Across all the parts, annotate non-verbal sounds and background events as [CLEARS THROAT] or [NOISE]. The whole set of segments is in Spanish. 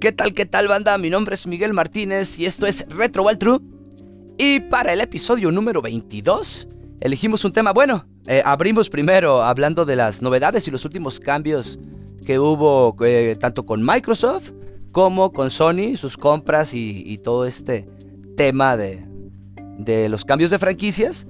¿Qué tal, qué tal, banda? Mi nombre es Miguel Martínez y esto es Retro Wild True. Y para el episodio número 22, elegimos un tema bueno. Eh, abrimos primero hablando de las novedades y los últimos cambios que hubo eh, tanto con Microsoft como con Sony, sus compras y, todo este tema de, de los cambios de franquicias.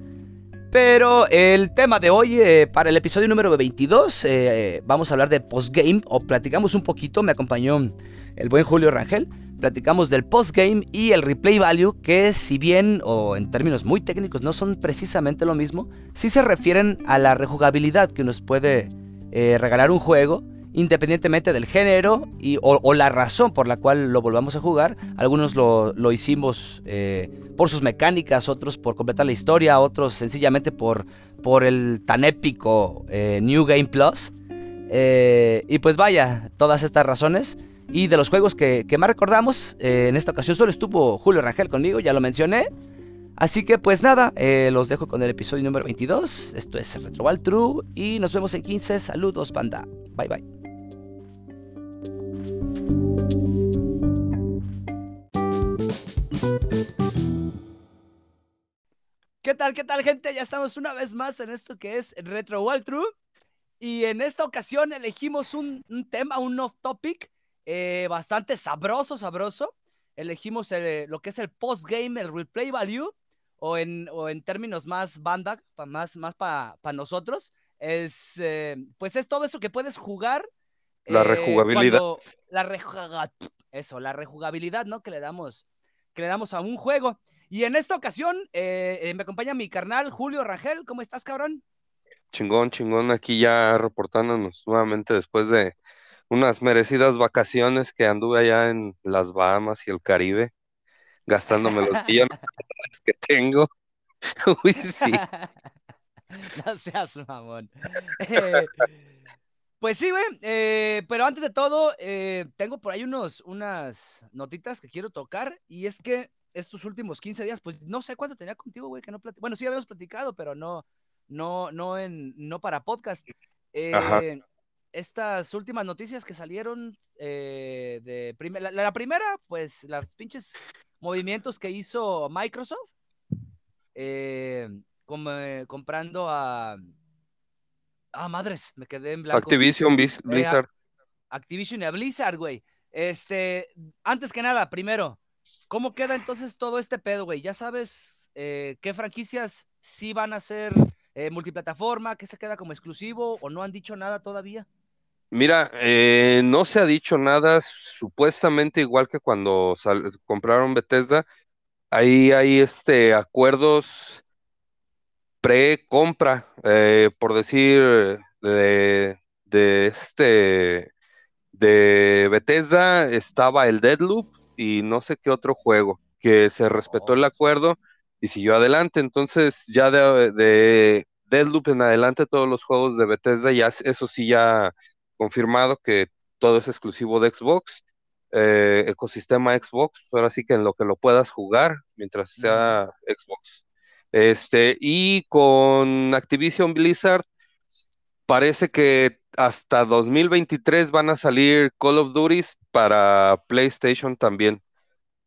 Pero el tema de hoy, eh, para el episodio número 22, eh, vamos a hablar de postgame, o platicamos un poquito, me acompañó el buen Julio Rangel, platicamos del postgame y el replay value, que si bien, o en términos muy técnicos, no son precisamente lo mismo, sí se refieren a la rejugabilidad que nos puede eh, regalar un juego independientemente del género y, o, la razón por la cual lo volvamos a jugar. Algunos lo, hicimos eh, por sus mecánicas, otros por completar la historia, otros sencillamente por, por el tan épico eh, New Game Plus. Y pues vaya, todas estas razones. Y de los juegos que, más recordamos, en esta ocasión solo estuvo Julio Rangel conmigo, ya lo mencioné. Así que pues nada, los dejo con el episodio número 22. Esto es Retro True y nos vemos en 15. Saludos, banda. Bye bye. ¿Qué tal, qué tal, gente? Ya estamos una vez más en esto que es Retro True Y en esta ocasión elegimos un, tema, un off-topic eh, bastante sabroso, sabroso. Elegimos lo que es el post-game, el replay value, o en, en términos más banda, más, más para nosotros. Es, eh, pues es todo eso que puedes jugar la eh, rejugabilidad. La eso, la rejugabilidad, ¿no? Que le damos, que le damos a un juego. Y en esta ocasión eh, me acompaña mi carnal Julio Rangel. ¿Cómo estás, cabrón? Chingón, chingón, aquí ya reportándonos nuevamente después de unas merecidas vacaciones que anduve allá en las Bahamas y el Caribe, gastándome los millones [LAUGHS] [LAUGHS] que tengo. [LAUGHS] Uy, sí. no seas mamón. Pues sí, güey, eh, pero antes de todo, eh, tengo por ahí unos, unas notitas que quiero tocar, y es que estos últimos 15 días, pues no sé cuánto tenía contigo, güey, que no Bueno, sí habíamos platicado, pero no, no, no, en, no para podcast. Eh, estas últimas noticias que salieron de la, la, primera, pues las pinches movimientos que hizo Microsoft, como, comprando a Ah, madres, me quedé en blanco. Activision eh, Blizzard. Activision y Blizzard, güey. Este, antes que nada, primero, ¿cómo queda entonces todo este pedo, güey? ¿Ya sabes eh, qué franquicias sí van a ser eh, multiplataforma, qué se queda como exclusivo o no han dicho nada todavía? Mira, no se ha dicho nada, supuestamente igual que cuando compraron Bethesda, ahí hay este acuerdos pre-compra, eh, por decir, de, este, de Bethesda estaba el Deadloop y no sé qué otro juego, que se respetó el acuerdo y siguió adelante. Entonces, ya de, de Deadloop en adelante, todos los juegos de Bethesda, ya eso sí ya confirmado que todo es exclusivo de Xbox. Eh, ecosistema Xbox, ahora sí que en lo que lo puedas jugar mientras sea Xbox. Este, y con Activision Blizzard, parece que hasta 2023 van a salir Call of Duty para PlayStation también.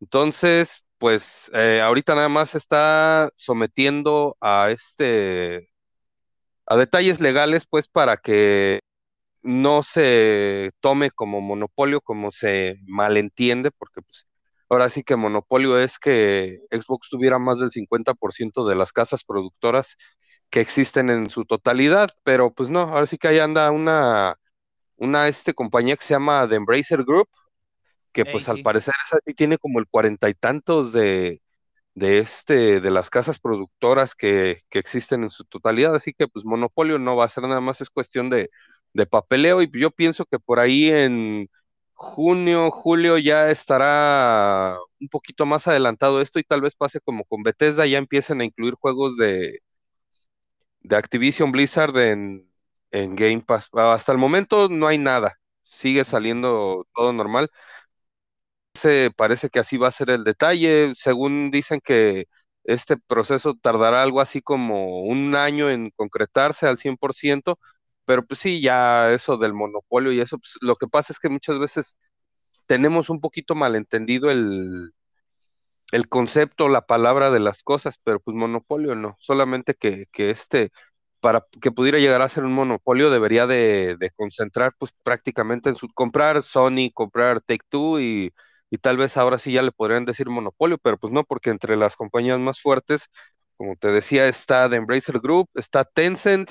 Entonces, pues eh, ahorita nada más está sometiendo a este a detalles legales, pues para que no se tome como monopolio, como se malentiende, porque pues Ahora sí que monopolio es que Xbox tuviera más del 50% de las casas productoras que existen en su totalidad, pero pues no, ahora sí que ahí anda una, una este, compañía que se llama The Embracer Group, que pues al parecer esa tiene como el cuarenta y tantos de, de, este, de las casas productoras que, que, existen en su totalidad, así que pues monopolio no va a ser nada más, es cuestión de, de papeleo y yo pienso que por ahí en junio, julio ya estará un poquito más adelantado esto y tal vez pase como con Bethesda, ya empiecen a incluir juegos de, de Activision Blizzard en, Game Pass. Hasta el momento no hay nada, sigue saliendo todo normal. Se parece que así va a ser el detalle, según dicen que este proceso tardará algo así como un año en concretarse al 100%, pero pues sí, ya eso del monopolio y eso, pues, lo que pasa es que muchas veces tenemos un poquito malentendido el, el concepto, la palabra de las cosas, pero pues monopolio no, solamente que, que este, para que pudiera llegar a ser un monopolio debería de, de concentrar pues prácticamente en su, comprar Sony, comprar Take Two y, y tal vez ahora sí ya le podrían decir monopolio, pero pues no, porque entre las compañías más fuertes, como te decía, está The Embracer Group, está Tencent,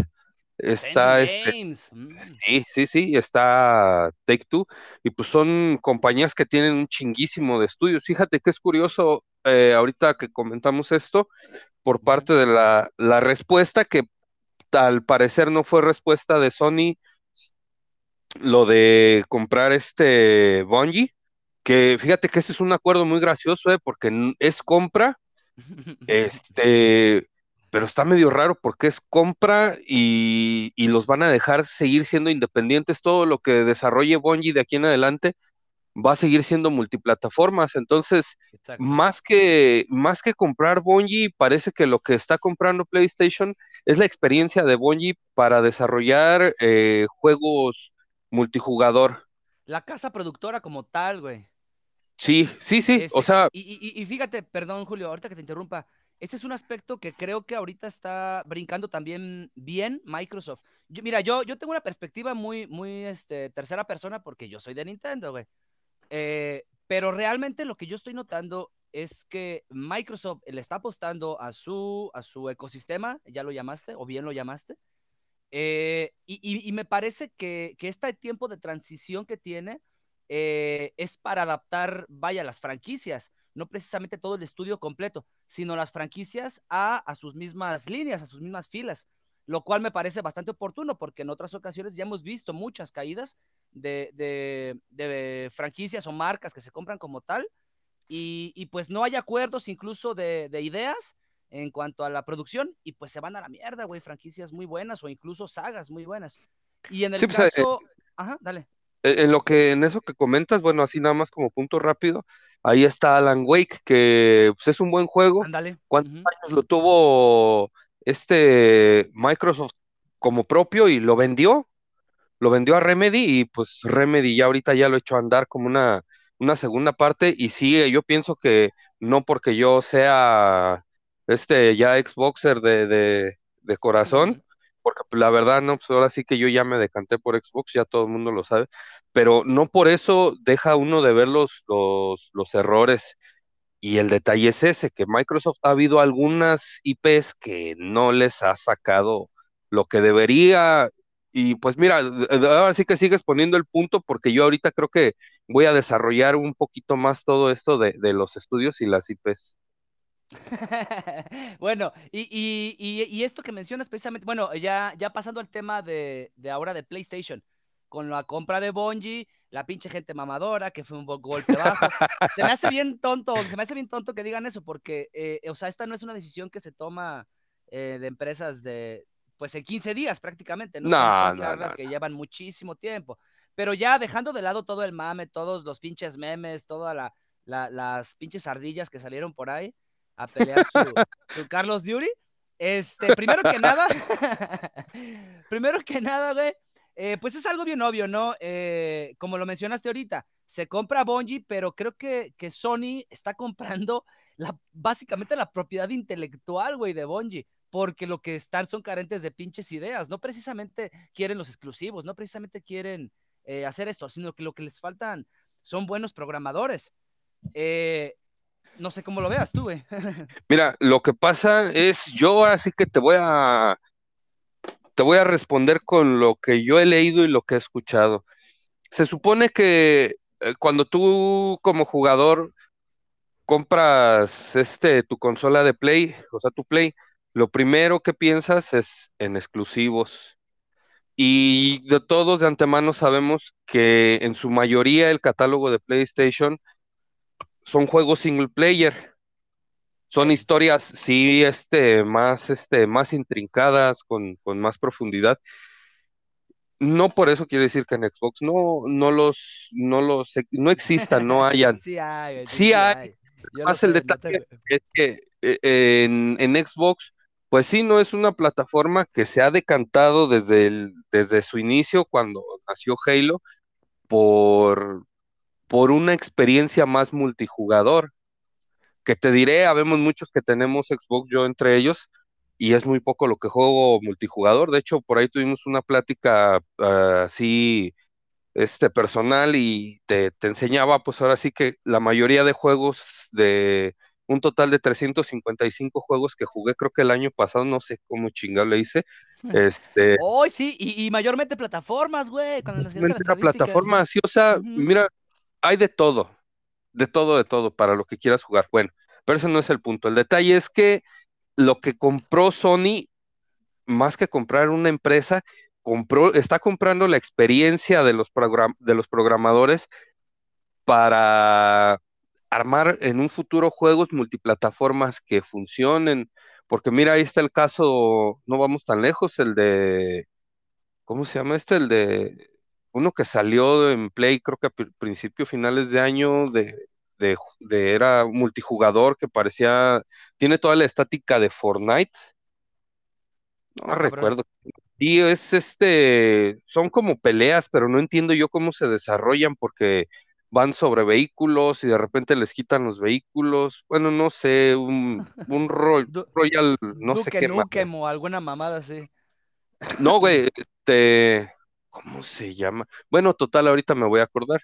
está este, mm. sí, sí, sí, está Take Two, y pues son compañías que tienen un chinguísimo de estudios. Fíjate que es curioso, eh, ahorita que comentamos esto, por parte de la, la respuesta que al parecer no fue respuesta de Sony, lo de comprar este Bungie, que fíjate que ese es un acuerdo muy gracioso, eh, porque es compra, [LAUGHS] este, pero está medio raro porque es compra y, y, los van a dejar seguir siendo independientes. Todo lo que desarrolle Bungie de aquí en adelante va a seguir siendo multiplataformas. Entonces, más que, más que comprar Bungie, parece que lo que está comprando PlayStation es la experiencia de Bungie para desarrollar eh, juegos multijugador. La casa productora como tal, güey. Sí, sí, sí, o sea... Y, fíjate, perdón Julio, ahorita que te interrumpa, ese es un aspecto que creo que ahorita está brincando también bien Microsoft. mira, yo, yo tengo una perspectiva muy, muy este, tercera persona porque yo soy de Nintendo, güey. Eh, pero realmente lo que yo estoy notando es que Microsoft le está apostando a su, a su ecosistema, ya lo llamaste, o bien lo llamaste, eh, y, me parece que, que este tiempo de transición que tiene eh, es para adaptar, vaya, las franquicias, no precisamente todo el estudio completo, sino las franquicias a, a sus mismas líneas, a sus mismas filas, lo cual me parece bastante oportuno porque en otras ocasiones ya hemos visto muchas caídas de, de, de franquicias o marcas que se compran como tal y, y pues no hay acuerdos incluso de, de ideas en cuanto a la producción y pues se van a la mierda, güey, franquicias muy buenas o incluso sagas muy buenas. Y en el pues, eh, ajá, dale. E, en lo que, en eso que comentas, bueno, así nada más como punto rápido, ahí está Alan Wake, que pues, es un buen juego. Ándale. ¿Cuántos años lo tuvo este Microsoft como propio y lo vendió? Lo vendió a Remedy y pues Remedy ya ahorita ya lo echó a andar como una, una segunda parte y sí, yo pienso que no porque yo sea este ya Xboxer de, de, de corazón, porque pues, la verdad, no, pues ahora sí que yo ya me decanté por Xbox, ya todo el mundo lo sabe, pero no por eso deja uno de ver los, los, errores. Y el detalle es ese, que Microsoft ha habido algunas IPs que no les ha sacado lo que debería. Y pues mira, ahora sí que sigues poniendo el punto porque yo ahorita creo que voy a desarrollar un poquito más todo esto de, de los estudios y las IPs. [LAUGHS] bueno, y, esto que mencionas precisamente, bueno, ya, ya pasando al tema de, ahora de PlayStation, con la compra de Bungie, la pinche gente mamadora, que fue un golpe bajo. se me hace bien tonto, se me hace bien tonto que digan eso, porque, eh, o sea, esta no es una decisión que se toma eh, de empresas de, pues en 15 días prácticamente, ¿no? No, no, que llevan muchísimo tiempo. Pero ya dejando de lado todo el mame, todos los pinches memes, todas la, las pinches ardillas que salieron por ahí, a pelear su, Carlos Duty. Este, primero que nada, [LAUGHS] primero que nada, güey, eh, pues es algo bien obvio, ¿no? Eh, como lo mencionaste ahorita, se compra Bungie, pero creo que, que Sony está comprando la, básicamente la propiedad intelectual, güey, de Bungie, porque lo que están son carentes de pinches ideas, no precisamente quieren los exclusivos, no precisamente quieren eh, hacer esto, sino que lo que les faltan son buenos programadores. Eh, no sé cómo lo veas tú, güey. [LAUGHS] Mira, lo que pasa es, yo así que te voy a te voy a responder con lo que yo he leído y lo que he escuchado. Se supone que eh, cuando tú como jugador compras este tu consola de Play, o sea, tu Play, lo primero que piensas es en exclusivos. Y de todos de antemano sabemos que en su mayoría el catálogo de PlayStation son juegos single player. Son historias, sí, este, más, este, más intrincadas, con, más profundidad. No por eso quiero decir que en Xbox no, no los, no los, no existan, no hayan. [LAUGHS] sí hay. Sí, hay. Más el detalle es que eh, en, en, Xbox, pues sí, no es una plataforma que se ha decantado desde, el, desde su inicio, cuando nació Halo, por, por una experiencia más multijugador. Que te diré, habemos muchos que tenemos Xbox, yo entre ellos, y es muy poco lo que juego multijugador. De hecho, por ahí tuvimos una plática ah, así este personal y te, te, enseñaba, pues ahora sí que la mayoría de juegos de un total de 355 juegos que jugué, creo que el año pasado, no sé cómo chingado le hice. Este. Oh, sí, y, y mayormente plataformas, güey. Mayormente plataformas, sí, o sea, uh -huh. mira, hay de todo, de todo, de todo, para lo que quieras jugar. Bueno, pero ese no es el punto. El detalle es que lo que compró Sony, más que comprar una empresa, compró, está comprando la experiencia de los, de los programadores para armar en un futuro juegos multiplataformas que funcionen, porque mira, ahí está el caso, no vamos tan lejos, el de, ¿cómo se llama este? El de uno que salió en Play, creo que a principio, finales de año, de, de, de era multijugador que parecía, tiene toda la estática de Fortnite. No ah, recuerdo. Y es este, son como peleas, pero no entiendo yo cómo se desarrollan porque van sobre vehículos y de repente les quitan los vehículos. Bueno, no sé, un, [LAUGHS] un ro Royal, no Duque sé qué. Nukem o alguna mamada así. No, güey, [LAUGHS] este, ¿cómo se llama? Bueno, total, ahorita me voy a acordar.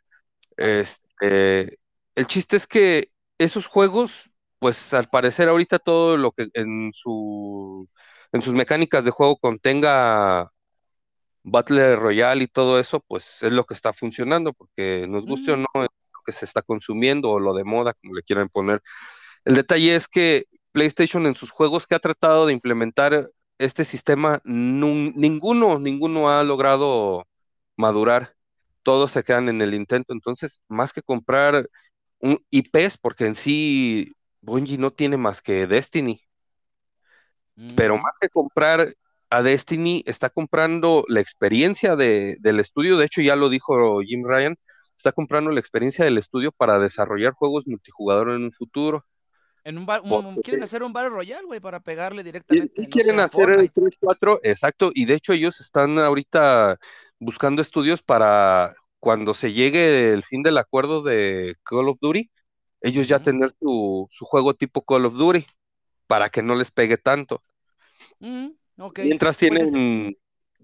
Este, el chiste es que esos juegos, pues al parecer ahorita todo lo que en su en sus mecánicas de juego contenga Battle Royale y todo eso, pues es lo que está funcionando, porque nos guste mm. o no, es lo que se está consumiendo o lo de moda, como le quieran poner. El detalle es que PlayStation en sus juegos que ha tratado de implementar este sistema, ninguno, ninguno ha logrado madurar. Todos se quedan en el intento. Entonces, más que comprar un IPs, porque en sí Bungie no tiene más que Destiny. Mm. Pero más que comprar a Destiny, está comprando la experiencia de, del estudio. De hecho, ya lo dijo Jim Ryan, está comprando la experiencia del estudio para desarrollar juegos multijugador en un futuro. En un, bar, un quieren hacer un Battle Royale, güey, para pegarle directamente. Y, quieren sé, hacer el 3-4, exacto, y de hecho ellos están ahorita buscando estudios para cuando se llegue el fin del acuerdo de Call of Duty, ellos uh -huh. ya tener su, su, juego tipo Call of Duty, para que no les pegue tanto. Uh -huh. okay. Mientras tienen pues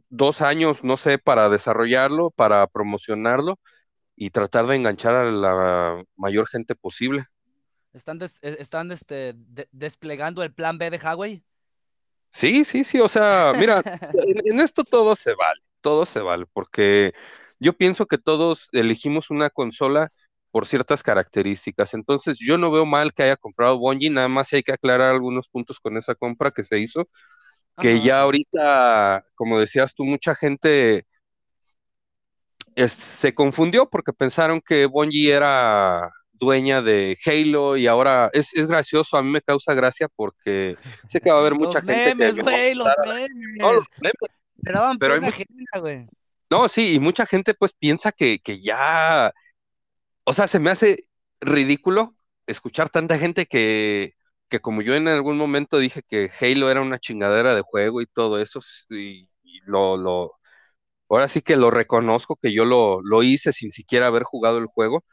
dos años, no sé, para desarrollarlo, para promocionarlo y tratar de enganchar a la mayor gente posible. ¿Están, des, están este, de, desplegando el plan B de Huawei? Sí, sí, sí, o sea, mira, en, en, esto todo se vale, todo se vale, porque yo pienso que todos elegimos una consola por ciertas características, entonces yo no veo mal que haya comprado Bungie, nada más hay que aclarar algunos puntos con esa compra que se hizo, que Ajá. ya ahorita, como decías tú, mucha gente es, se confundió porque pensaron que Bungie era dueña de Halo y ahora es, es, gracioso, a mí me causa gracia porque sé que va a haber [LAUGHS] mucha los gente memes, que güey, los memes. No, los memes. Pero, pero hay mucha, gente, no, sí, y mucha gente pues piensa que, que ya, o sea, se me hace ridículo escuchar tanta gente que, que como yo en algún momento dije que Halo era una chingadera de juego y todo eso, y, y lo, lo, ahora sí que lo reconozco que yo lo, lo hice sin siquiera haber jugado el juego,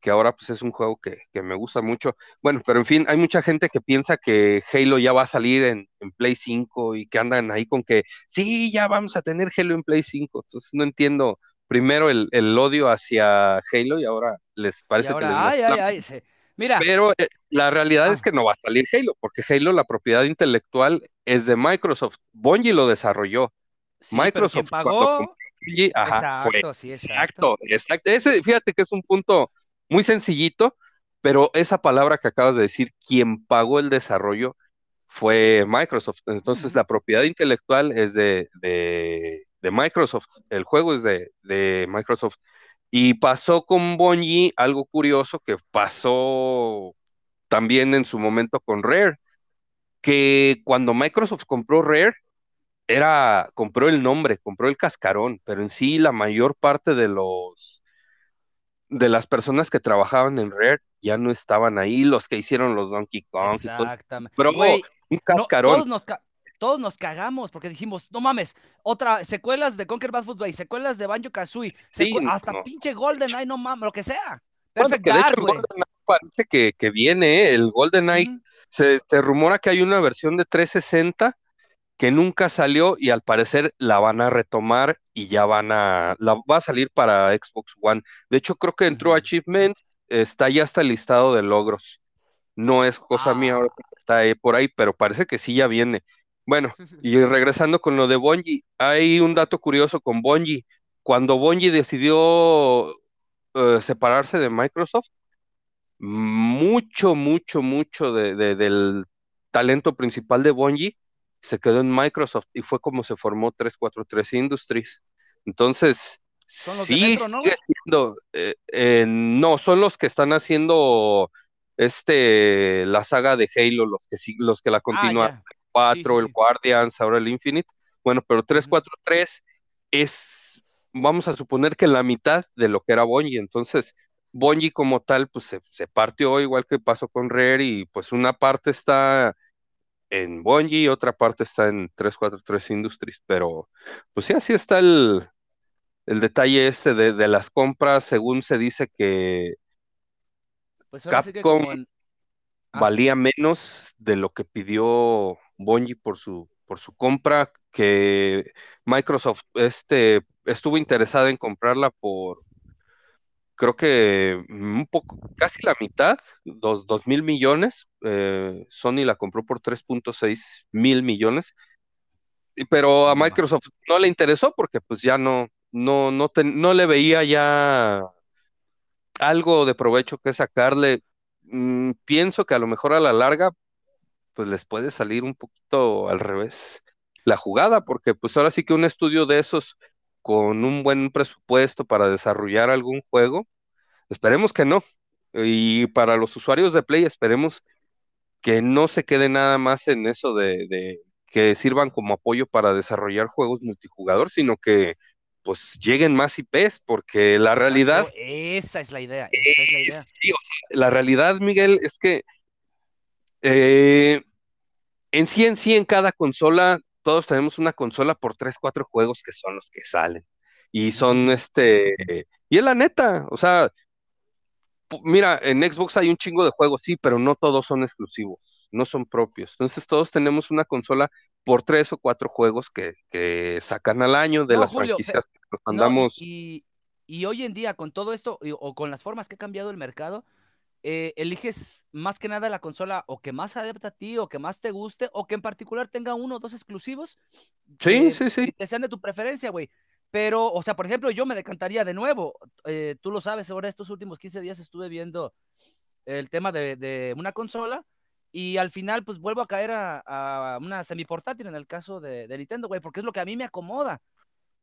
que ahora pues es un juego que, que, me gusta mucho. Bueno, pero en fin, hay mucha gente que piensa que Halo ya va a salir en, en, Play 5 y que andan ahí con que sí, ya vamos a tener Halo en Play 5. Entonces no entiendo primero el, el odio hacia Halo y ahora les parece ahora, que les ay, ay, ay, sí. Mira. Pero eh, la realidad ah. es que no va a salir Halo, porque Halo, la propiedad intelectual es de Microsoft. Bungie lo desarrolló. Sí, Microsoft pagó. Bungie, ajá, exacto, fue, sí, exacto. exacto, exacto. Ese, fíjate que es un punto muy sencillito, pero esa palabra que acabas de decir, quien pagó el desarrollo fue Microsoft. Entonces, la propiedad intelectual es de, de, de, Microsoft, el juego es de, de Microsoft. Y pasó con Bungie algo curioso que pasó también en su momento con Rare, que cuando Microsoft compró Rare, era, compró el nombre, compró el cascarón, pero en sí la mayor parte de los de las personas que trabajaban en Rare ya no estaban ahí, los que hicieron los Donkey Kong. Exactamente. Pero Wey, un cascarón. No, todos, nos ca todos, nos cagamos porque dijimos, no mames, otra, secuelas de Conquer Bad Football, secuelas de Banjo Kazooie, sí, hasta no. pinche Golden Eye, no mames, lo que sea. Perfect de hecho parece que, que viene, ¿eh? el GoldenEye. Ujú. Se te rumora que hay una versión de 360 que nunca salió y al parecer la van a retomar y ya van a, la va a salir para Xbox One. De hecho, creo que entró. Achievement, está ya hasta el listado de logros. No es cosa mía Ah. ahora que está ahí por ahí, pero parece que sí ya viene. Bueno, [LAUGHS] y regresando con lo de Bungie, hay un dato curioso con Bungie. Cuando Bungie decidió eh, separarse de Microsoft, mucho, mucho, mucho de, de- del talento principal de Bungie se quedó en Microsoft y fue como se formó 343 Industries. Entonces, Son los de sí Metro, ¿no, sigue siendo, eh, eh, no, son los que están haciendo este, la saga de Halo, los que, sí- los que la Ah, continúan, ya. 4, sí, el. Guardians, ahora el Infinite. Bueno, pero 343 es, vamos a suponer que la mitad de lo que era Bungie. Entonces, Bungie como tal, pues se, se partió igual que pasó con Rare y pues una parte está en Bungie y otra parte está en 343 Industries. Pero pues sí, así está el, el detalle este de, de las compras. Según se dice que Pues ahora sí que Capcom en... Ah. valía menos de lo que pidió Bungie por su, por su compra, que Microsoft este, estuvo interesada en comprarla por, creo que un poco, casi la mitad, dos, dos mil millones. eh, Sony la compró por 3.6 mil millones, pero a. Microsoft no le interesó porque pues ya no, no, no, no le veía ya algo de provecho que sacarle. Mm, pienso que a lo mejor a la larga pues les puede salir un poquito al revés la jugada, porque pues ahora sí que un estudio de esos con un buen presupuesto para desarrollar algún juego, esperemos que no. Y para los usuarios de Play, esperemos que no se quede nada más en eso de, de que sirvan como apoyo para desarrollar juegos multijugador, sino que pues lleguen más IPs, porque la realidad Esa es la idea, esa es la idea. Sí, o sea, la realidad, Miguel, es que eh, en sí, en sí, en cada consola, todos tenemos una consola por tres, cuatro juegos que son los que salen. Y son este, y es la neta, o sea, mira, en Xbox hay un chingo de juegos, sí, pero no todos son exclusivos, no son propios. Entonces todos tenemos una consola por tres o cuatro juegos que, que sacan al año de No, las Julio, franquicias que nos No, y, andamos. y- y hoy en día, con todo esto, y- o con las formas que ha cambiado el mercado, eh, eliges más que nada la consola o que más adapta a ti, o que más te guste, o que en particular tenga uno o dos exclusivos Sí, que, sí, sí. que sean de tu preferencia, güey. Pero, o sea, por ejemplo, yo me decantaría de nuevo. eh, tú lo sabes, ahora estos últimos 15 días estuve viendo el tema de, de una consola y al final, pues vuelvo a caer a, a una semiportátil en el caso de, de Nintendo, güey, porque es lo que a mí me acomoda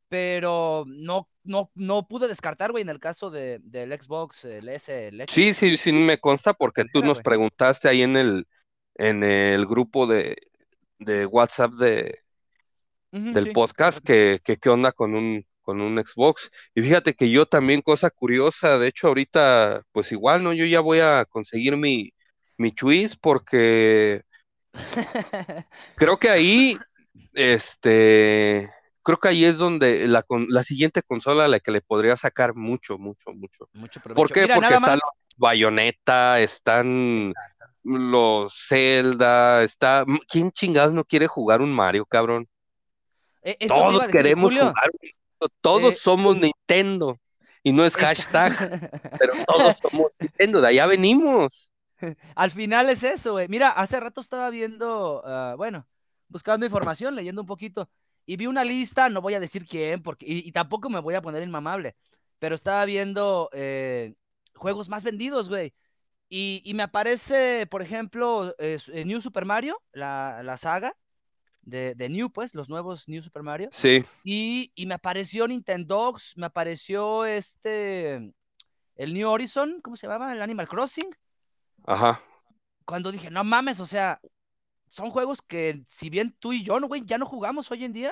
pero no, no, no pude descartar, güey, en el caso de, del Xbox, el S, el X. Sí, sí, sí me consta porque tú nos preguntaste ahí en el, en el grupo de, de WhatsApp de, del sí, podcast que, que qué onda con un, con un Xbox. Y fíjate que yo también, cosa curiosa, de hecho ahorita, pues igual, ¿no? Yo ya voy a conseguir mi, mi Chuis porque [LAUGHS] creo que ahí, este, creo que ahí es donde la, la siguiente consola a la que le podría sacar mucho, mucho, mucho. Mucho ¿Por qué? Mira, Porque están más. los Bayonetta, están los Zelda, está... ¿Quién chingados no quiere jugar un Mario, cabrón? eh, iba Todos decir, queremos Julio. jugar, un- todos Eh, somos Nintendo. Y no es hashtag, [LAUGHS] pero todos somos Nintendo, de allá venimos. [LAUGHS] Al final es eso, güey. Mira, hace rato estaba viendo, ah, bueno, buscando información, leyendo un poquito, y vi una lista, no voy a decir quién, porque, y, y tampoco me voy a poner inmamable, pero estaba viendo eh, juegos más vendidos, güey. Y, y me aparece, por ejemplo, eh, eh, New Super Mario, la, la saga de, de New, pues, los nuevos New Super Mario. Sí, Y, y me apareció Nintendogs, me apareció este, el New Horizon, ¿cómo se llama? El Animal Crossing. ajá. Cuando dije, no mames, o sea, son juegos que si bien tú y yo, no, güey, ya no jugamos hoy en día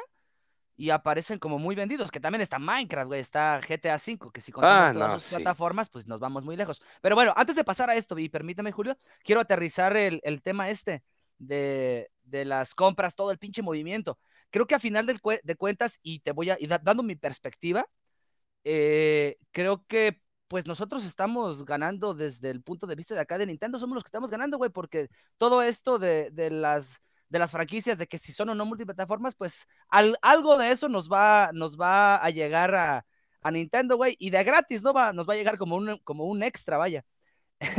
y aparecen como muy vendidos, que también está Minecraft, güey, está GTA V, que si contamos Ah, todas no, sí. plataformas, pues nos vamos muy lejos. Pero bueno, antes de pasar a esto, y permíteme, Julio, quiero aterrizar el, el tema este de, de las compras, todo el pinche movimiento. Creo que a final cue- de cuentas, y te voy a, y da- dando mi perspectiva, eh, creo que pues nosotros estamos ganando desde el punto de vista de acá de Nintendo, somos los que estamos ganando, güey, porque todo esto de, de, las de las franquicias, de que si son o no multiplataformas, pues algo de eso nos va, nos va a llegar a, a Nintendo, güey, y de gratis, ¿no? Va, nos va a llegar como un, como un extra, vaya.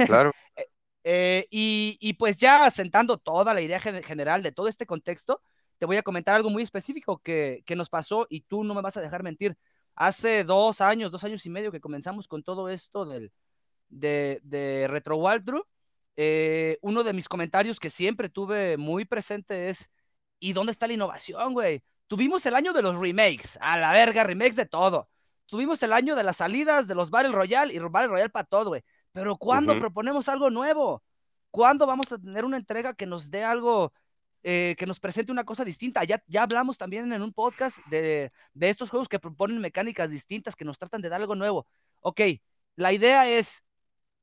Claro. [LAUGHS] Eh, eh, y, y, pues ya sentando toda la idea general de todo este contexto, te voy a comentar algo muy específico que, que nos pasó y tú no me vas a dejar mentir hace dos años, dos años y medio que comenzamos con todo esto del, de, de Retro Walkthrough, eh, uno de mis comentarios que siempre tuve muy presente es, ¿y dónde está la innovación, güey? Tuvimos el año de los remakes, a la verga, remakes de todo. Tuvimos el año de las salidas de los Battle Royale y Battle Royale para todo, güey. Pero ¿cuándo proponemos algo nuevo? ¿Cuándo vamos a tener una entrega que nos dé algo eh, que nos presente una cosa distinta. Ya, ya hablamos también en un podcast de, de, estos juegos que proponen mecánicas distintas, que nos tratan de dar algo nuevo. Ok, la idea es,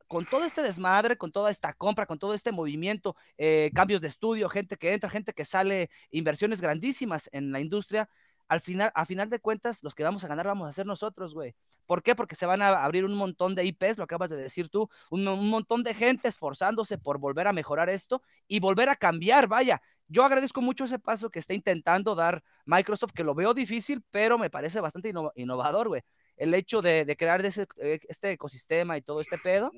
con todo este desmadre, con toda esta compra, con todo este movimiento, eh, cambios de estudio, gente que entra, gente que sale, inversiones grandísimas en la industria, al final, a final de cuentas, los que vamos a ganar vamos a ser nosotros, güey. ¿Por qué? Porque se van a abrir un montón de IPs, lo acabas de decir tú, un, un, montón de gente esforzándose por volver a mejorar esto y volver a cambiar, vaya yo agradezco mucho ese paso que está intentando dar Microsoft, que lo veo difícil, pero me parece bastante innovador, güey. El hecho de, crear ese, eh, este ecosistema y todo este pedo,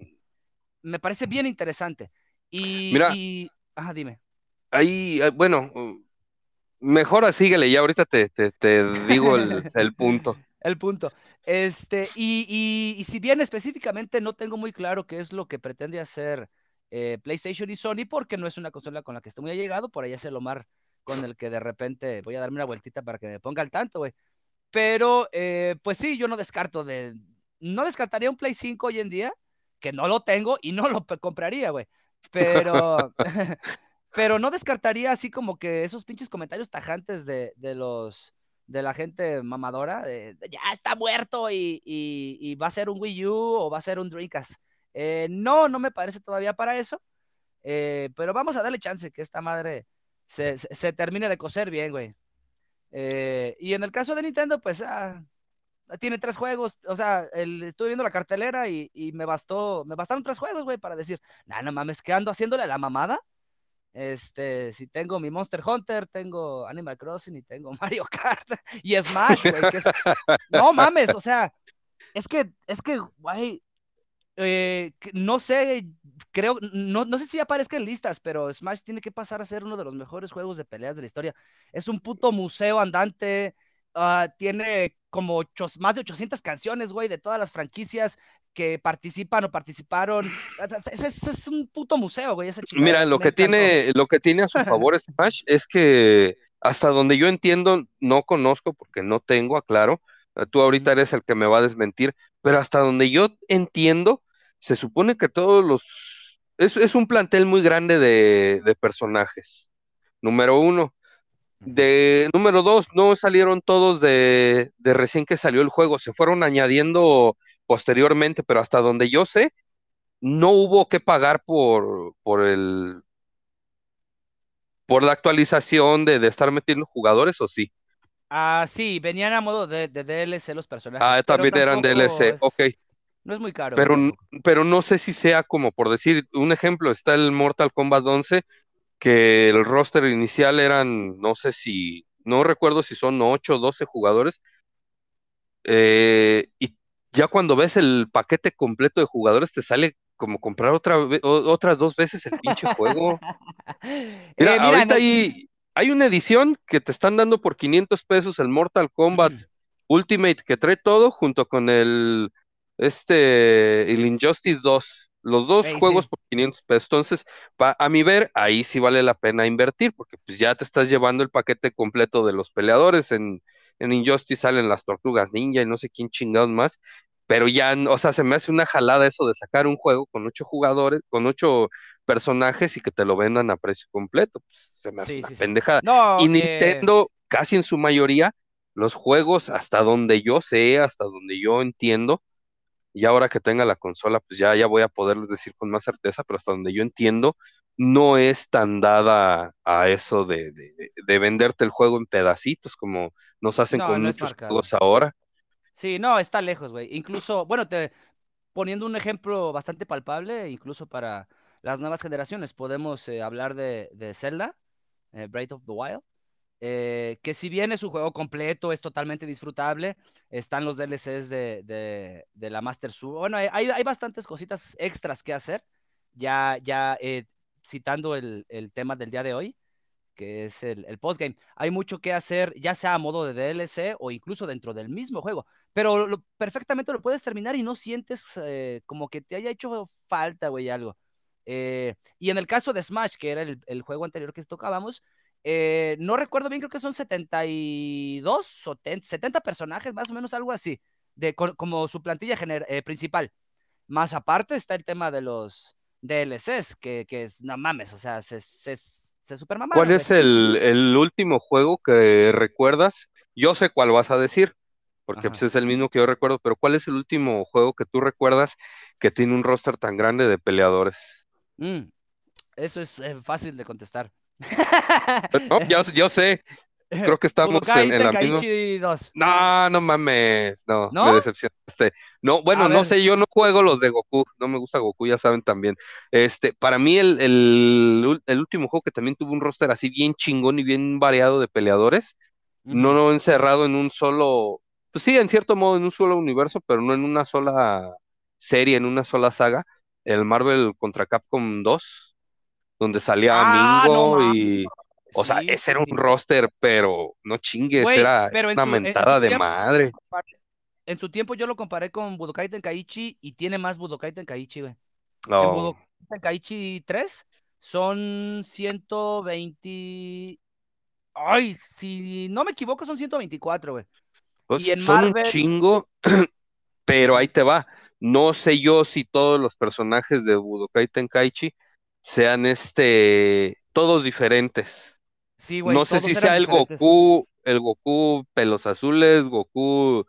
me parece bien interesante. Y, Mira, ajá, dime. Ahí, eh, bueno, mejor síguele, ya ahorita te, te, digo el, [LAUGHS] el, punto. El punto. Este, y, y, y si bien específicamente no tengo muy claro qué es lo que pretende hacer eh, PlayStation y Sony porque no es una consola con la que estoy muy allegado, por ahí es el Omar con el que de repente voy a darme una vueltita para que me ponga al tanto, güey. Pero, eh, pues sí, yo no descarto de, no descartaría un Play 5 hoy en día, que no lo tengo y no lo compraría, güey. Pero, [LAUGHS] [LAUGHS] pero no descartaría así como que esos pinches comentarios tajantes de, de los, de la gente mamadora, de, ya está muerto y, y, y, va a ser un Wii U o va a ser un Dreamcast. Eh, no, no me parece todavía para eso. Eh, pero vamos a darle chance que esta madre se, termine de coser bien, güey. Eh, y en el caso de Nintendo, pues ah, tiene tres juegos. O sea, estuve viendo la cartelera y, me bastó, me bastaron tres juegos, güey, para decir, nah, no mames, que ando haciéndole a la mamada. Este, si tengo mi Monster Hunter, tengo Animal Crossing y tengo [LAUGHS] Mario Kart [LAUGHS] y Smash, güey. [LAUGHS] No mames, o sea, es que, es que, güey, eh, no sé, creo, no, no sé si aparezca en listas, pero Smash tiene que pasar a ser uno de los mejores juegos de peleas de la historia. Es un puto museo andante, uh, tiene como más de 800 canciones, güey, de todas las franquicias que participan o participaron. Es, es, un puto museo, güey. Mira, lo que, tiene, lo que tiene a su favor [LAUGHS] Smash es que hasta donde yo entiendo, no conozco porque no tengo, aclaro. Tú ahorita eres el que me va a desmentir, pero hasta donde yo entiendo, se supone que todos los... Es, un plantel muy grande de, personajes. Número uno. De número dos, no salieron todos de, de, recién que salió el juego, se fueron añadiendo posteriormente, pero hasta donde yo sé, no hubo que pagar por, por el por la actualización de, de estar metiendo jugadores, ¿o sí? Ah, sí, venían a modo de, de DLC los personajes. Ah, también eran DLC, ok. No es muy caro. Pero, pero no sé si sea como por decir, un ejemplo, está el Mortal Kombat 11, que el roster inicial eran, no sé si, no recuerdo si son 8 o 12 jugadores. Eh, y ya cuando ves el paquete completo de jugadores, te sale como comprar otra otras dos veces el pinche juego. [LAUGHS] Mira, eh, ahorita hay, hay una edición que te están dando por 500 pesos el Mortal Kombat Ultimate que trae todo junto con el este, el Injustice 2, los dos juegos por 500 pesos. Entonces, a mi ver, ahí sí vale la pena invertir, porque pues ya te estás llevando el paquete completo de los peleadores. En, en Injustice salen las tortugas ninja y no sé quién chingados más. Pero ya, o sea, se me hace una jalada eso de sacar un juego con ocho jugadores, con ocho personajes y que te lo vendan a precio completo. Pues, se me hace una pendejada. y Nintendo, casi en su mayoría, los juegos, hasta donde yo sé, hasta donde yo entiendo, y ahora que tenga la consola, pues ya, ya voy a poderles decir con más certeza, pero hasta donde yo entiendo, no es tan dada a eso de, de, venderte el juego en pedacitos como nos hacen con muchos juegos ahora. Sí, no, está lejos, güey. Incluso, bueno, te, poniendo un ejemplo bastante palpable, incluso para las nuevas generaciones, podemos eh, hablar de, de Zelda, eh, Breath of the Wild, eh, que si bien es un juego completo, es totalmente disfrutable, están los DLCs de, de, la Master Sword. Bueno, hay, hay, bastantes cositas extras que hacer, ya, ya eh, citando el, el, tema del día de hoy, que es el, el, postgame. Hay mucho que hacer, ya sea a modo de DLC o incluso dentro del mismo juego, pero perfectamente lo puedes terminar y no sientes eh, como que te haya hecho falta, güey, algo. Y en el caso de Smash, que era el, el juego anterior que tocábamos, eh, no recuerdo bien, creo que son 72 o 70 personajes, más o menos algo así, de, como su plantilla eh, principal. Más aparte está el tema de los DLCs, que, que es, no mames, o sea, se, se, se ¿Cuál es el, el, último juego que recuerdas? Yo sé cuál vas a decir, porque pues, es el mismo que yo recuerdo, pero ¿cuál es el último juego que tú recuerdas que tiene un roster tan grande de peleadores? Mm, eso es eh, fácil de contestar. No, yo, sé. Creo que estamos en, en, la misma. No, no mames. No, ¿No? me decepcionaste. No, bueno, no sé, yo no juego los de Goku. No me gusta Goku, ya saben también. Este, para mí, el, el, el último juego que también tuvo un roster así bien chingón y bien variado de peleadores. No, no encerrado en un solo. Pues sí, en cierto modo, en un solo universo, pero no en una sola serie, en una sola saga. El Marvel contra Capcom 2 donde salía ah, Mingo y. O sea, ese era un roster, pero no chingues, era una mentada de madre. En su tiempo yo lo comparé con Budokai Tenkaichi y tiene más Budokai Tenkaichi, güey. No. En oh. Budokai Tenkaichi 3 son 120. Ay, si no me equivoco, son 124, güey. Pues y en son un chingo, [CLEARS THROAT] pero ahí te va. No sé yo si todos los personajes de Budokai Tenkaichi sean este todos diferentes. Sí, güey, no sé si sea el Goku, el Goku pelos azules, Goku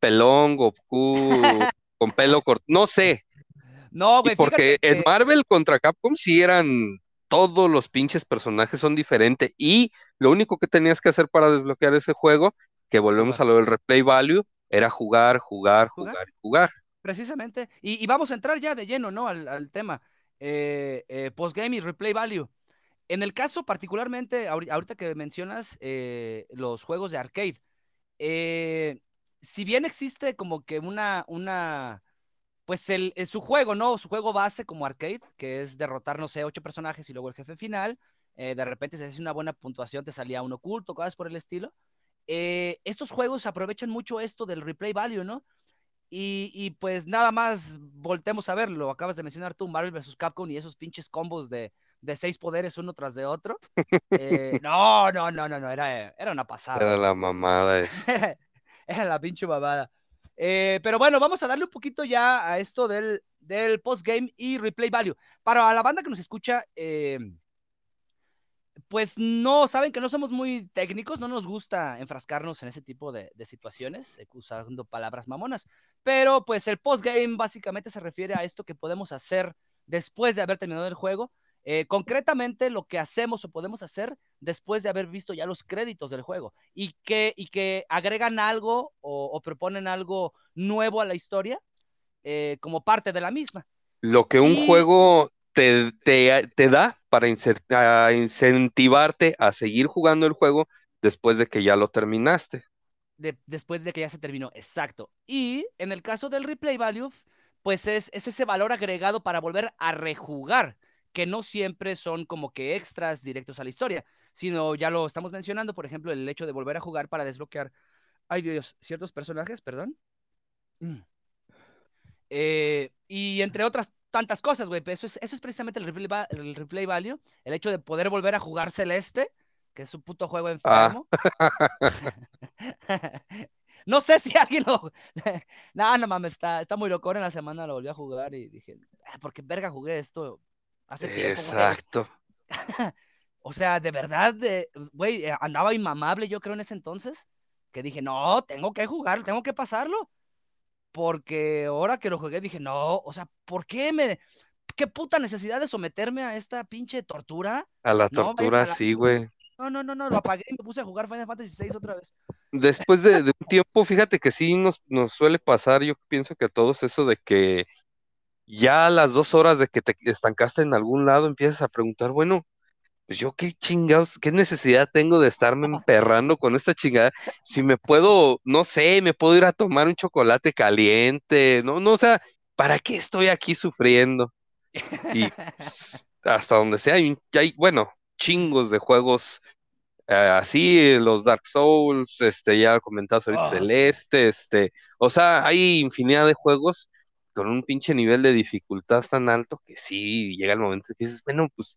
pelón, Goku [LAUGHS] con pelo corto, no sé. No, güey. Porque en Marvel contra Capcom sí eran todos los pinches personajes son diferentes y lo único que tenías que hacer para desbloquear ese juego, que volvemos a lo del replay value, era jugar, jugar, jugar, y jugar. Precisamente. Y, vamos a entrar ya de lleno, ¿no? Al, al tema eh, eh, postgame y replay value. En el caso particularmente, ahorita que mencionas eh, los juegos de arcade, eh, si bien existe como que una, una, pues el, su juego, ¿no? Su juego base como arcade, que es derrotar, no sé, ocho personajes y luego el jefe final, de repente si haces una buena puntuación te salía un oculto, cosas por el estilo. estos juegos aprovechan mucho esto del replay value, ¿no? Y, pues nada más voltemos a verlo. Acabas de mencionar tú, Marvel vs. Capcom y esos pinches combos de, de seis poderes uno tras de otro. Eh, [LAUGHS] no, no, no, no, no, era, era una pasada. Era la mamada [LAUGHS] era la pinche mamada. Eh, pero bueno, vamos a darle un poquito ya a esto del, del postgame y replay value. Para la banda que nos escucha, eh, pues no, saben que no somos muy técnicos, no nos gusta enfrascarnos en ese tipo de, situaciones, eh, usando palabras mamonas, pero pues el postgame básicamente se refiere a esto que podemos hacer después de haber terminado el juego, eh, concretamente lo que hacemos o podemos hacer después de haber visto ya los créditos del juego y que, y que agregan algo o, proponen algo nuevo a la historia eh, como parte de la misma. Lo que un juego te, te, da para incentivarte a seguir jugando el juego después de que ya lo terminaste. después de que ya se terminó, exacto. Y en el caso del replay value, pues es, es ese valor agregado para volver a rejugar, que no siempre son como que extras directos a la historia, sino ya lo estamos mencionando, por ejemplo, el hecho de volver a jugar para desbloquear, ay Dios, ciertos personajes, perdón. Eh, y entre otras tantas cosas, güey. Eso es, eso es precisamente el replay, el replay value. El hecho de poder volver a jugar Celeste, que es un puto juego ah. enfermo. [LAUGHS] no sé si alguien lo. [LAUGHS] no, no mames, está, está muy loco. En la semana lo volví a jugar y dije, ah, ¿por qué verga jugué esto hace tiempo? Exacto. [LAUGHS] o sea, de verdad, güey, eh, andaba inmamable yo creo en ese entonces, que dije, no, tengo que jugar, tengo que pasarlo porque ahora que lo jugué dije, no, o sea, ¿por qué me... ¿Qué puta necesidad de someterme a esta pinche tortura? A la tortura, sí, güey. No, no, no, no, lo apagué y me puse a jugar Final Fantasy VI otra vez. después de, un tiempo, fíjate que sí nos, nos suele pasar, yo pienso que a todos eso de que ya a las dos horas de que te estancaste en algún lado, empiezas a preguntar, bueno, pues yo qué chingados, qué necesidad tengo de estarme emperrando con esta chingada, si me puedo, no sé, me puedo ir a tomar un chocolate caliente, no, no, o sea, ¿para qué estoy aquí sufriendo? Y hasta donde sea, hay, hay bueno, chingos de juegos eh, así, los Dark Souls, este, ya comentado ahorita, ah. Celeste, este, o sea, hay infinidad de juegos con un pinche nivel de dificultad tan alto que sí llega el momento que dices, bueno, pues,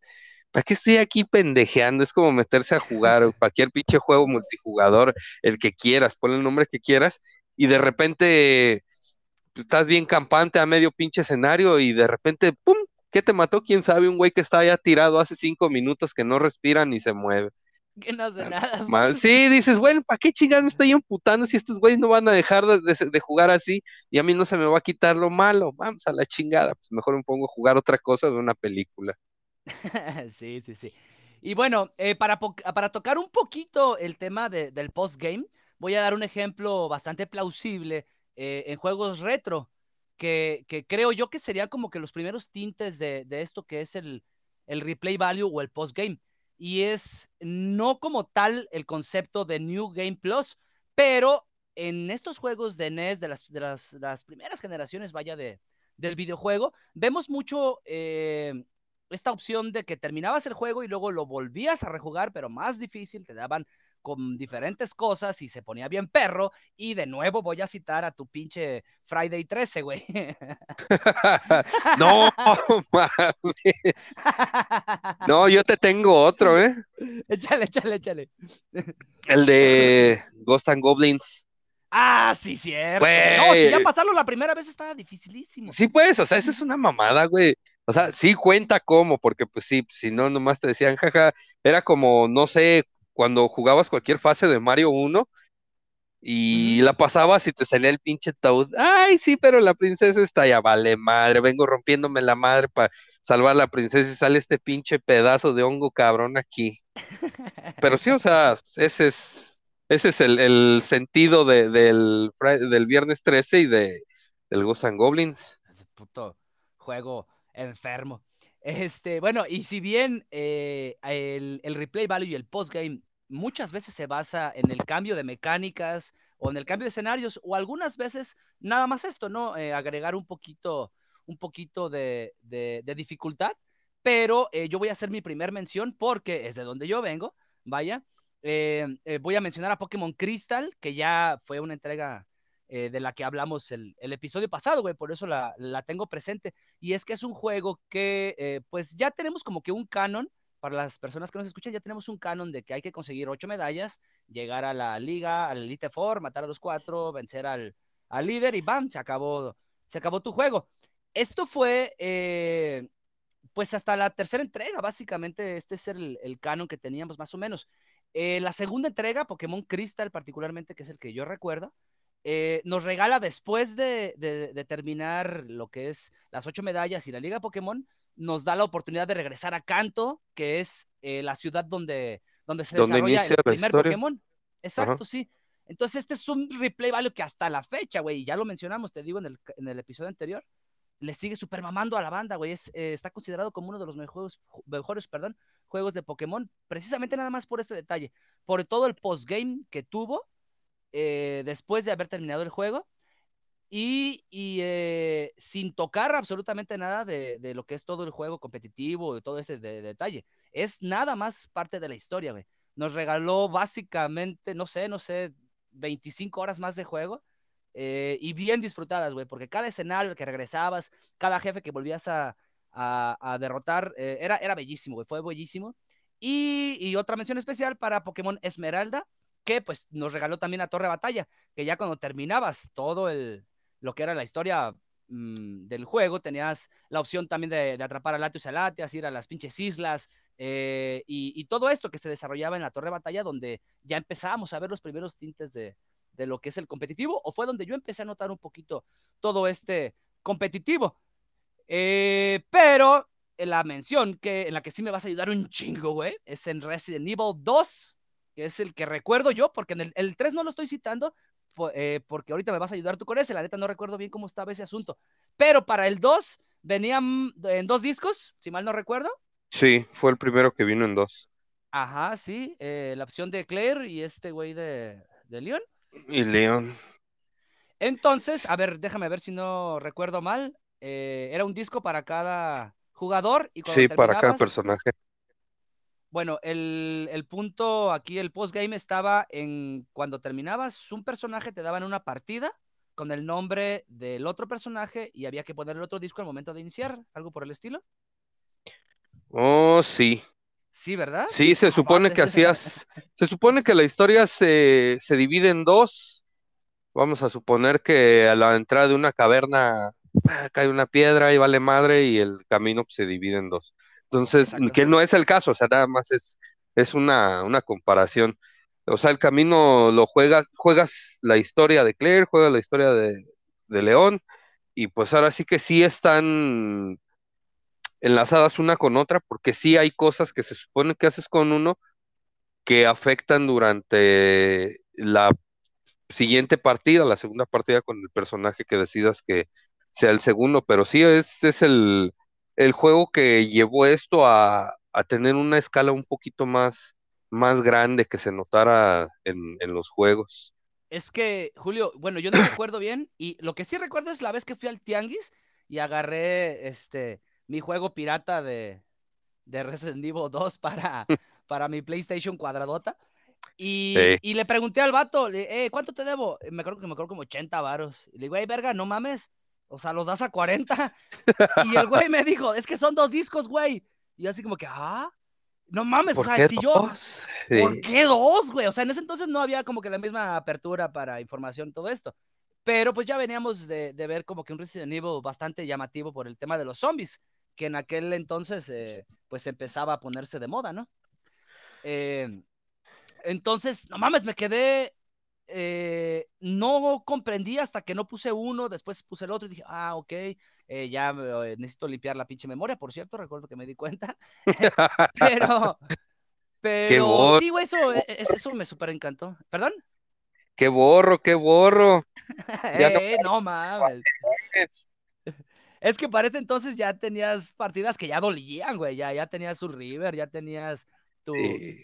¿para qué estoy aquí pendejeando? Es como meterse a jugar cualquier pinche juego multijugador, el que quieras, pon el nombre que quieras, y de repente pues, estás bien campante a medio pinche escenario y de repente, ¡pum! ¿Qué te mató? ¿Quién sabe? Un güey que está ya tirado hace cinco minutos que no respira ni se mueve. Que no hace nada. Sí, dices, bueno, ¿para qué chingados me estoy emputando si estos güeyes no van a dejar de, jugar así y a mí no se me va a quitar lo malo? Vamos a la chingada, pues mejor me pongo a jugar otra cosa de una película. [LAUGHS] sí, sí, sí. Y bueno, eh, para, para tocar un poquito el tema del postgame, voy a dar un ejemplo bastante plausible eh, en juegos retro, que, creo yo que serían como que los primeros tintes de, esto que es el, el replay value o el postgame y es no como tal el concepto de New Game Plus, pero en estos juegos de NES, de las, de las, primeras generaciones, vaya, de, del videojuego, vemos mucho eh, esta opción de que terminabas el juego y luego lo volvías a rejugar, pero más difícil, te daban con diferentes cosas y se ponía bien perro. Y de nuevo voy a citar a tu pinche Friday 13, güey. [LAUGHS] no, No, yo te tengo otro, ¿eh? [LAUGHS] Échale, échale, échale. El de Ghost and Goblins. Ah, sí, cierto. No, si ya pasarlo la primera vez estaba dificilísimo. Sí, pues, o sea, esa es una mamada, güey. O sea, sí cuenta como, porque pues sí, si no, nomás te decían, jaja, era como, no sé, cuando jugabas cualquier fase de Mario 1 y la pasabas y te salía el pinche Toad. Ay, sí, pero la princesa está ya, vale madre, vengo rompiéndome la madre para salvar a la princesa y sale este pinche pedazo de hongo cabrón aquí. Pero sí, o sea, ese es, ese es el, sentido del, del viernes 13 y de, del Ghost and Goblins. Ese puto juego enfermo. Este, bueno, y si bien eh, el, replay value y el postgame muchas veces se basa en el cambio de mecánicas o en el cambio de escenarios, o algunas veces nada más esto, ¿no? Eh, agregar un poquito, un poquito de, dificultad, pero eh, yo voy a hacer mi primer mención porque es de donde yo vengo, vaya. voy a mencionar a Pokémon Crystal, que ya fue una entrega eh, de la que hablamos el, episodio pasado, güey, por eso la, tengo presente. Y es que es un juego que, eh, pues ya tenemos como que un canon, para las personas que nos escuchan, ya tenemos un canon de que hay que conseguir ocho medallas, llegar a la liga, al Elite Four, matar a los cuatro, vencer al, líder y ¡bam! Se acabó, se acabó tu juego. Esto fue, eh, pues hasta la tercera entrega, básicamente, este es el, el canon que teníamos más o menos. la segunda entrega, Pokémon Crystal particularmente, que es el que yo recuerdo, eh, nos regala después de, terminar lo que es las ocho medallas y la Liga Pokémon, nos da la oportunidad de regresar a Kanto, que es eh, la ciudad donde, donde se desarrolla el primer Pokémon. Exacto, sí. Entonces, este es un replay value que hasta la fecha, güey, ya lo mencionamos, te digo, en el, en el episodio anterior, le sigue super mamando a la banda, güey. Eh, está considerado como uno de los mejores, mejores perdón, juegos de Pokémon, precisamente nada más por este detalle, por todo el postgame que tuvo eh, después de haber terminado el juego y, eh, sin tocar absolutamente nada de, lo que es todo el juego competitivo, de todo este detalle. Es nada más parte de la historia, güey. Nos regaló básicamente, no sé, no sé, 25 horas más de juego. Eh, y bien disfrutadas, güey, porque cada escenario que regresabas, cada jefe que volvías a, derrotar, era, era bellísimo, güey, fue bellísimo. Y, y, otra mención especial para Pokémon Esmeralda, que pues nos regaló también a Torre Batalla, que ya cuando terminabas todo el, lo que era la historia mm, del juego, tenías la opción también de, atrapar a Latios y a Latias, ir a las pinches islas, eh, y, todo esto que se desarrollaba en la Torre Batalla, donde ya empezábamos a ver los primeros tintes de, lo que es el competitivo, o fue donde yo empecé a notar un poquito todo este competitivo. Eh, pero la mención que, en la que sí me vas a ayudar un chingo, güey, es en Resident Evil 2 que es el que recuerdo yo, porque en el, el 3 no lo estoy citando, eh, porque ahorita me vas a ayudar tú con ese, la neta no recuerdo bien cómo estaba ese asunto. Pero para el 2 venían en dos discos, si mal no recuerdo. Sí, fue el primero que vino en dos. Ajá, sí, eh, la opción de Claire y este güey de, de León. Y León. Entonces, a ver, déjame ver si no recuerdo mal. Eh, era un disco para cada jugador. Y sí, para cada personaje. Bueno, el, el, punto aquí, el postgame estaba en cuando terminabas un personaje, te daban una partida con el nombre del otro personaje y había que poner el otro disco al momento de iniciar, algo por el estilo. Oh, sí. Sí, ¿verdad? Sí, se supone que hacías, se supone que la historia se, se divide en dos. Vamos a suponer que a la entrada de una caverna ah, cae una piedra y vale madre y el camino se divide en dos. Entonces, que no es el caso, o sea, nada más es, es una, una comparación. O sea, el camino lo juegas, juegas la historia de Claire, juegas la historia de, de León, y pues ahora sí que sí están enlazadas una con otra, porque sí hay cosas que se supone que haces con uno que afectan durante la siguiente partida, la segunda partida con el personaje que decidas que sea el segundo, pero sí es, es el, el juego que llevó esto a, tener una escala un poquito más, más grande que se notara en, los juegos. Es que, Julio, bueno, yo no recuerdo bien, y lo que sí recuerdo es la vez que fui al Tianguis y agarré este mi juego pirata de, de Resident Evil 2 para, [LAUGHS] para mi PlayStation cuadradota. Y, y, le pregunté al vato, eh, ¿cuánto te debo? Me acuerdo que me acuerdo como 80 varos. Le digo, ay, verga, no mames. O sea, los das a 40. Y el güey me dijo, es que son dos discos, güey. Y así como que, ah, no mames, o sea, si yo. ¿Por qué dos, güey? O sea, en ese entonces no había como que la misma apertura para información, todo esto. Pero pues ya veníamos de, de ver como que un Resident Evil bastante llamativo por el tema de los zombies, que en aquel entonces eh, pues empezaba a ponerse de moda, ¿no? Eh, entonces, no mames, me quedé eh, no comprendí hasta que no puse uno, después puse el otro y dije, ah, ok, eh, ya eh, necesito limpiar la pinche memoria, por cierto, recuerdo que me di cuenta. [LAUGHS] pero, [LAUGHS] pero sí, güey, eso, e, e, eso me súper encantó. ¿Perdón? Qué borro, qué borro. [LAUGHS] no, mames. Es que para ese entonces ya tenías partidas que ya dolían, güey. Ya, ya tenías tu River, ya tenías tu,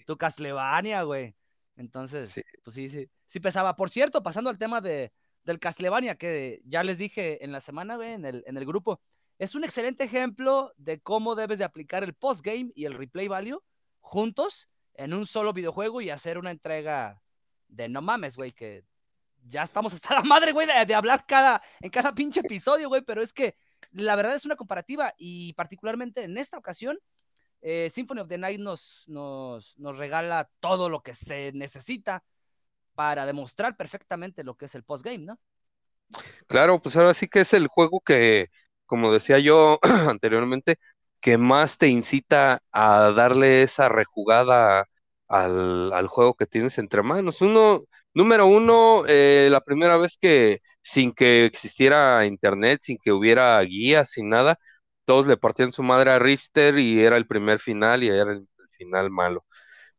tu Castlevania, güey. Entonces, pues sí, sí, sí pesaba. Por cierto, pasando al tema de, del Castlevania, que ya les dije en la semana, en el, en el grupo, es un excelente ejemplo de cómo debes de aplicar el postgame y el replay value juntos en un solo videojuego y hacer una entrega de no mames, güey, que ya estamos hasta la madre, güey, de, de, hablar cada, en cada pinche episodio, güey, pero es que la verdad es una comparativa y particularmente en esta ocasión eh, Symphony of the Night nos, nos, nos regala todo lo que se necesita para demostrar perfectamente lo que es el postgame, ¿no? Claro, pues ahora sí que es el juego que, como decía yo [CLEARS THROAT] anteriormente, que más te incita a darle esa rejugada al, juego que tienes entre manos. Uno, número uno, eh, la primera vez que sin que existiera internet, sin que hubiera guías, sin nada, todos le partían su madre a Richter y era el primer final y era el, final malo.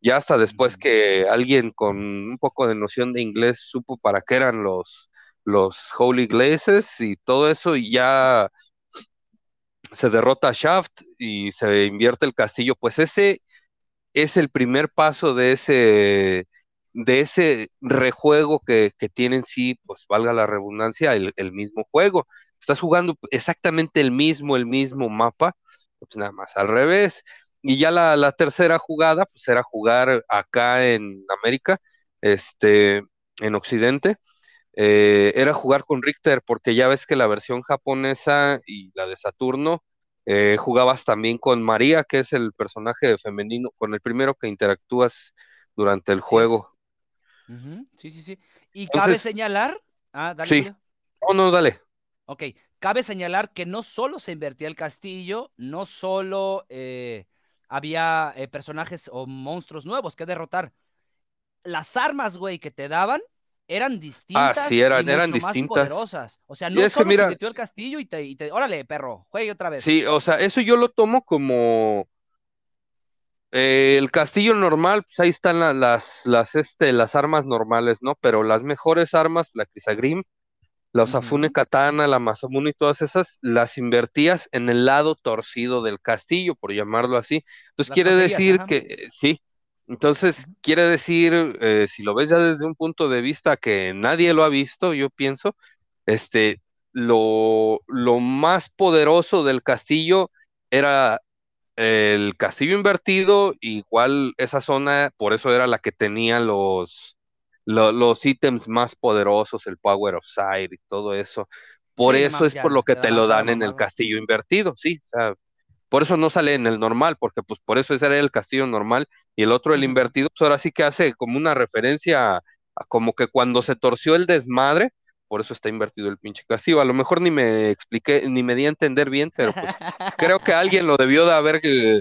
Ya hasta después que alguien con un poco de noción de inglés supo para qué eran los, los Holy Glazes y todo eso, y ya se derrota a Shaft y se invierte el castillo, pues ese es el primer paso de ese, de ese rejuego que, que tiene en sí, pues valga la redundancia, el, el mismo juego estás jugando exactamente el mismo, el mismo mapa, pues nada más al revés. Y ya la, tercera jugada, pues era jugar acá en América, este, en Occidente, eh, era jugar con Richter, porque ya ves que la versión japonesa y la de Saturno, eh, jugabas también con María, que es el personaje femenino, con el primero que interactúas durante el juego. Sí, sí, sí. Y cabe señalar. Ah, dale. Sí. No, no, dale. Ok, cabe señalar que no solo se invertía el castillo, no solo eh, había eh, personajes o monstruos nuevos que derrotar. Las armas, güey, que te daban eran distintas. Ah, sí, eran, eran distintas. poderosas. O sea, no solo se metió el castillo y te, Órale, perro, juegue otra vez. Sí, o sea, eso yo lo tomo como. Eh, el castillo normal, pues ahí están la- las, las, este, las armas normales, ¿no? Pero las mejores armas, la Crisagrim, la Osafune. Katana, la Masamune y todas esas, las invertías en el lado torcido del castillo, por llamarlo así. Entonces Las quiere decir ajá. que, eh, sí, entonces quiere decir, eh, si lo ves ya desde un punto de vista que nadie lo ha visto, yo pienso, este, lo, lo más poderoso del castillo era el castillo invertido, igual esa zona, por eso era la que tenía los, lo- los ítems más poderosos, el Power of Sight y todo eso. Por Sí, eso es por lo que te lo dan en el castillo invertido, sí. O sea, por eso no sale en el normal, porque pues por eso ese era el castillo normal y el otro el invertido, pues ahora sí que hace como una referencia a, a como que cuando se torció el desmadre, por eso está invertido el pinche castillo. A lo mejor ni me expliqué, ni me di a entender bien, pero pues creo que alguien lo debió de haber eh,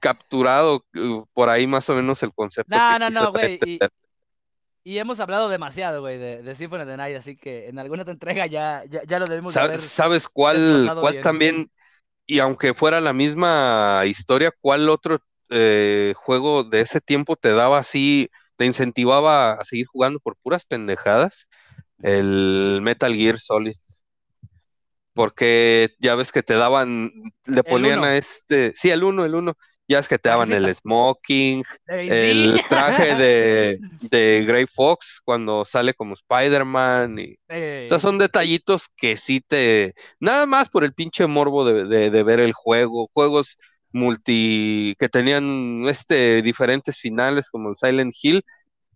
capturado eh, por ahí más o menos el concepto No, no, no, güey. [LAUGHS] Y. y hemos hablado demasiado, güey, de, de Symphony of the Night, así que en alguna otra entrega ya, ya, ya lo debemos de Sa- haber ¿Sabes cuál, cuál bien. también, y aunque fuera la misma historia, cuál otro eh, juego de ese tiempo te daba así, te incentivaba a seguir jugando por puras pendejadas? El Metal Gear Solid. Porque ya ves que te daban, le ponían a este, sí, el uno, el uno, ya es que te daban el [LAUGHS] smoking, el traje de, [LAUGHS] de Grey Fox cuando sale como Spider-Man y o sea, son detallitos que sí te. Nada más por el pinche morbo de, de- de ver el juego. Juegos multi. que tenían este, diferentes finales, como el Silent Hill,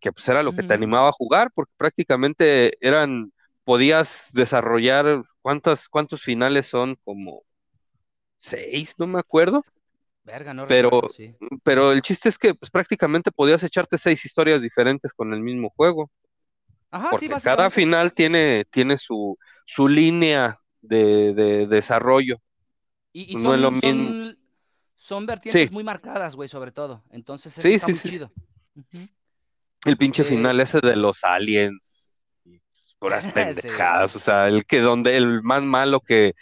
que pues era lo que te animaba a jugar, porque prácticamente eran. podías desarrollar. ¿Cuántas, cuántos finales son? Como seis, no me acuerdo. Verga, no Pero, recuerdo, sí. pero el chiste es que pues, prácticamente podías echarte seis historias diferentes con el mismo juego. Ajá, sí, porque cada final tiene, tiene su, su línea de, de desarrollo. Y, y No es lo son, mismo. son, vertientes Sí, muy marcadas, güey, sobre todo. Entonces eso está muy chido. El pinche Eh, final ese de los aliens. Puras [LAUGHS] pendejadas. O sea, el que donde el más malo que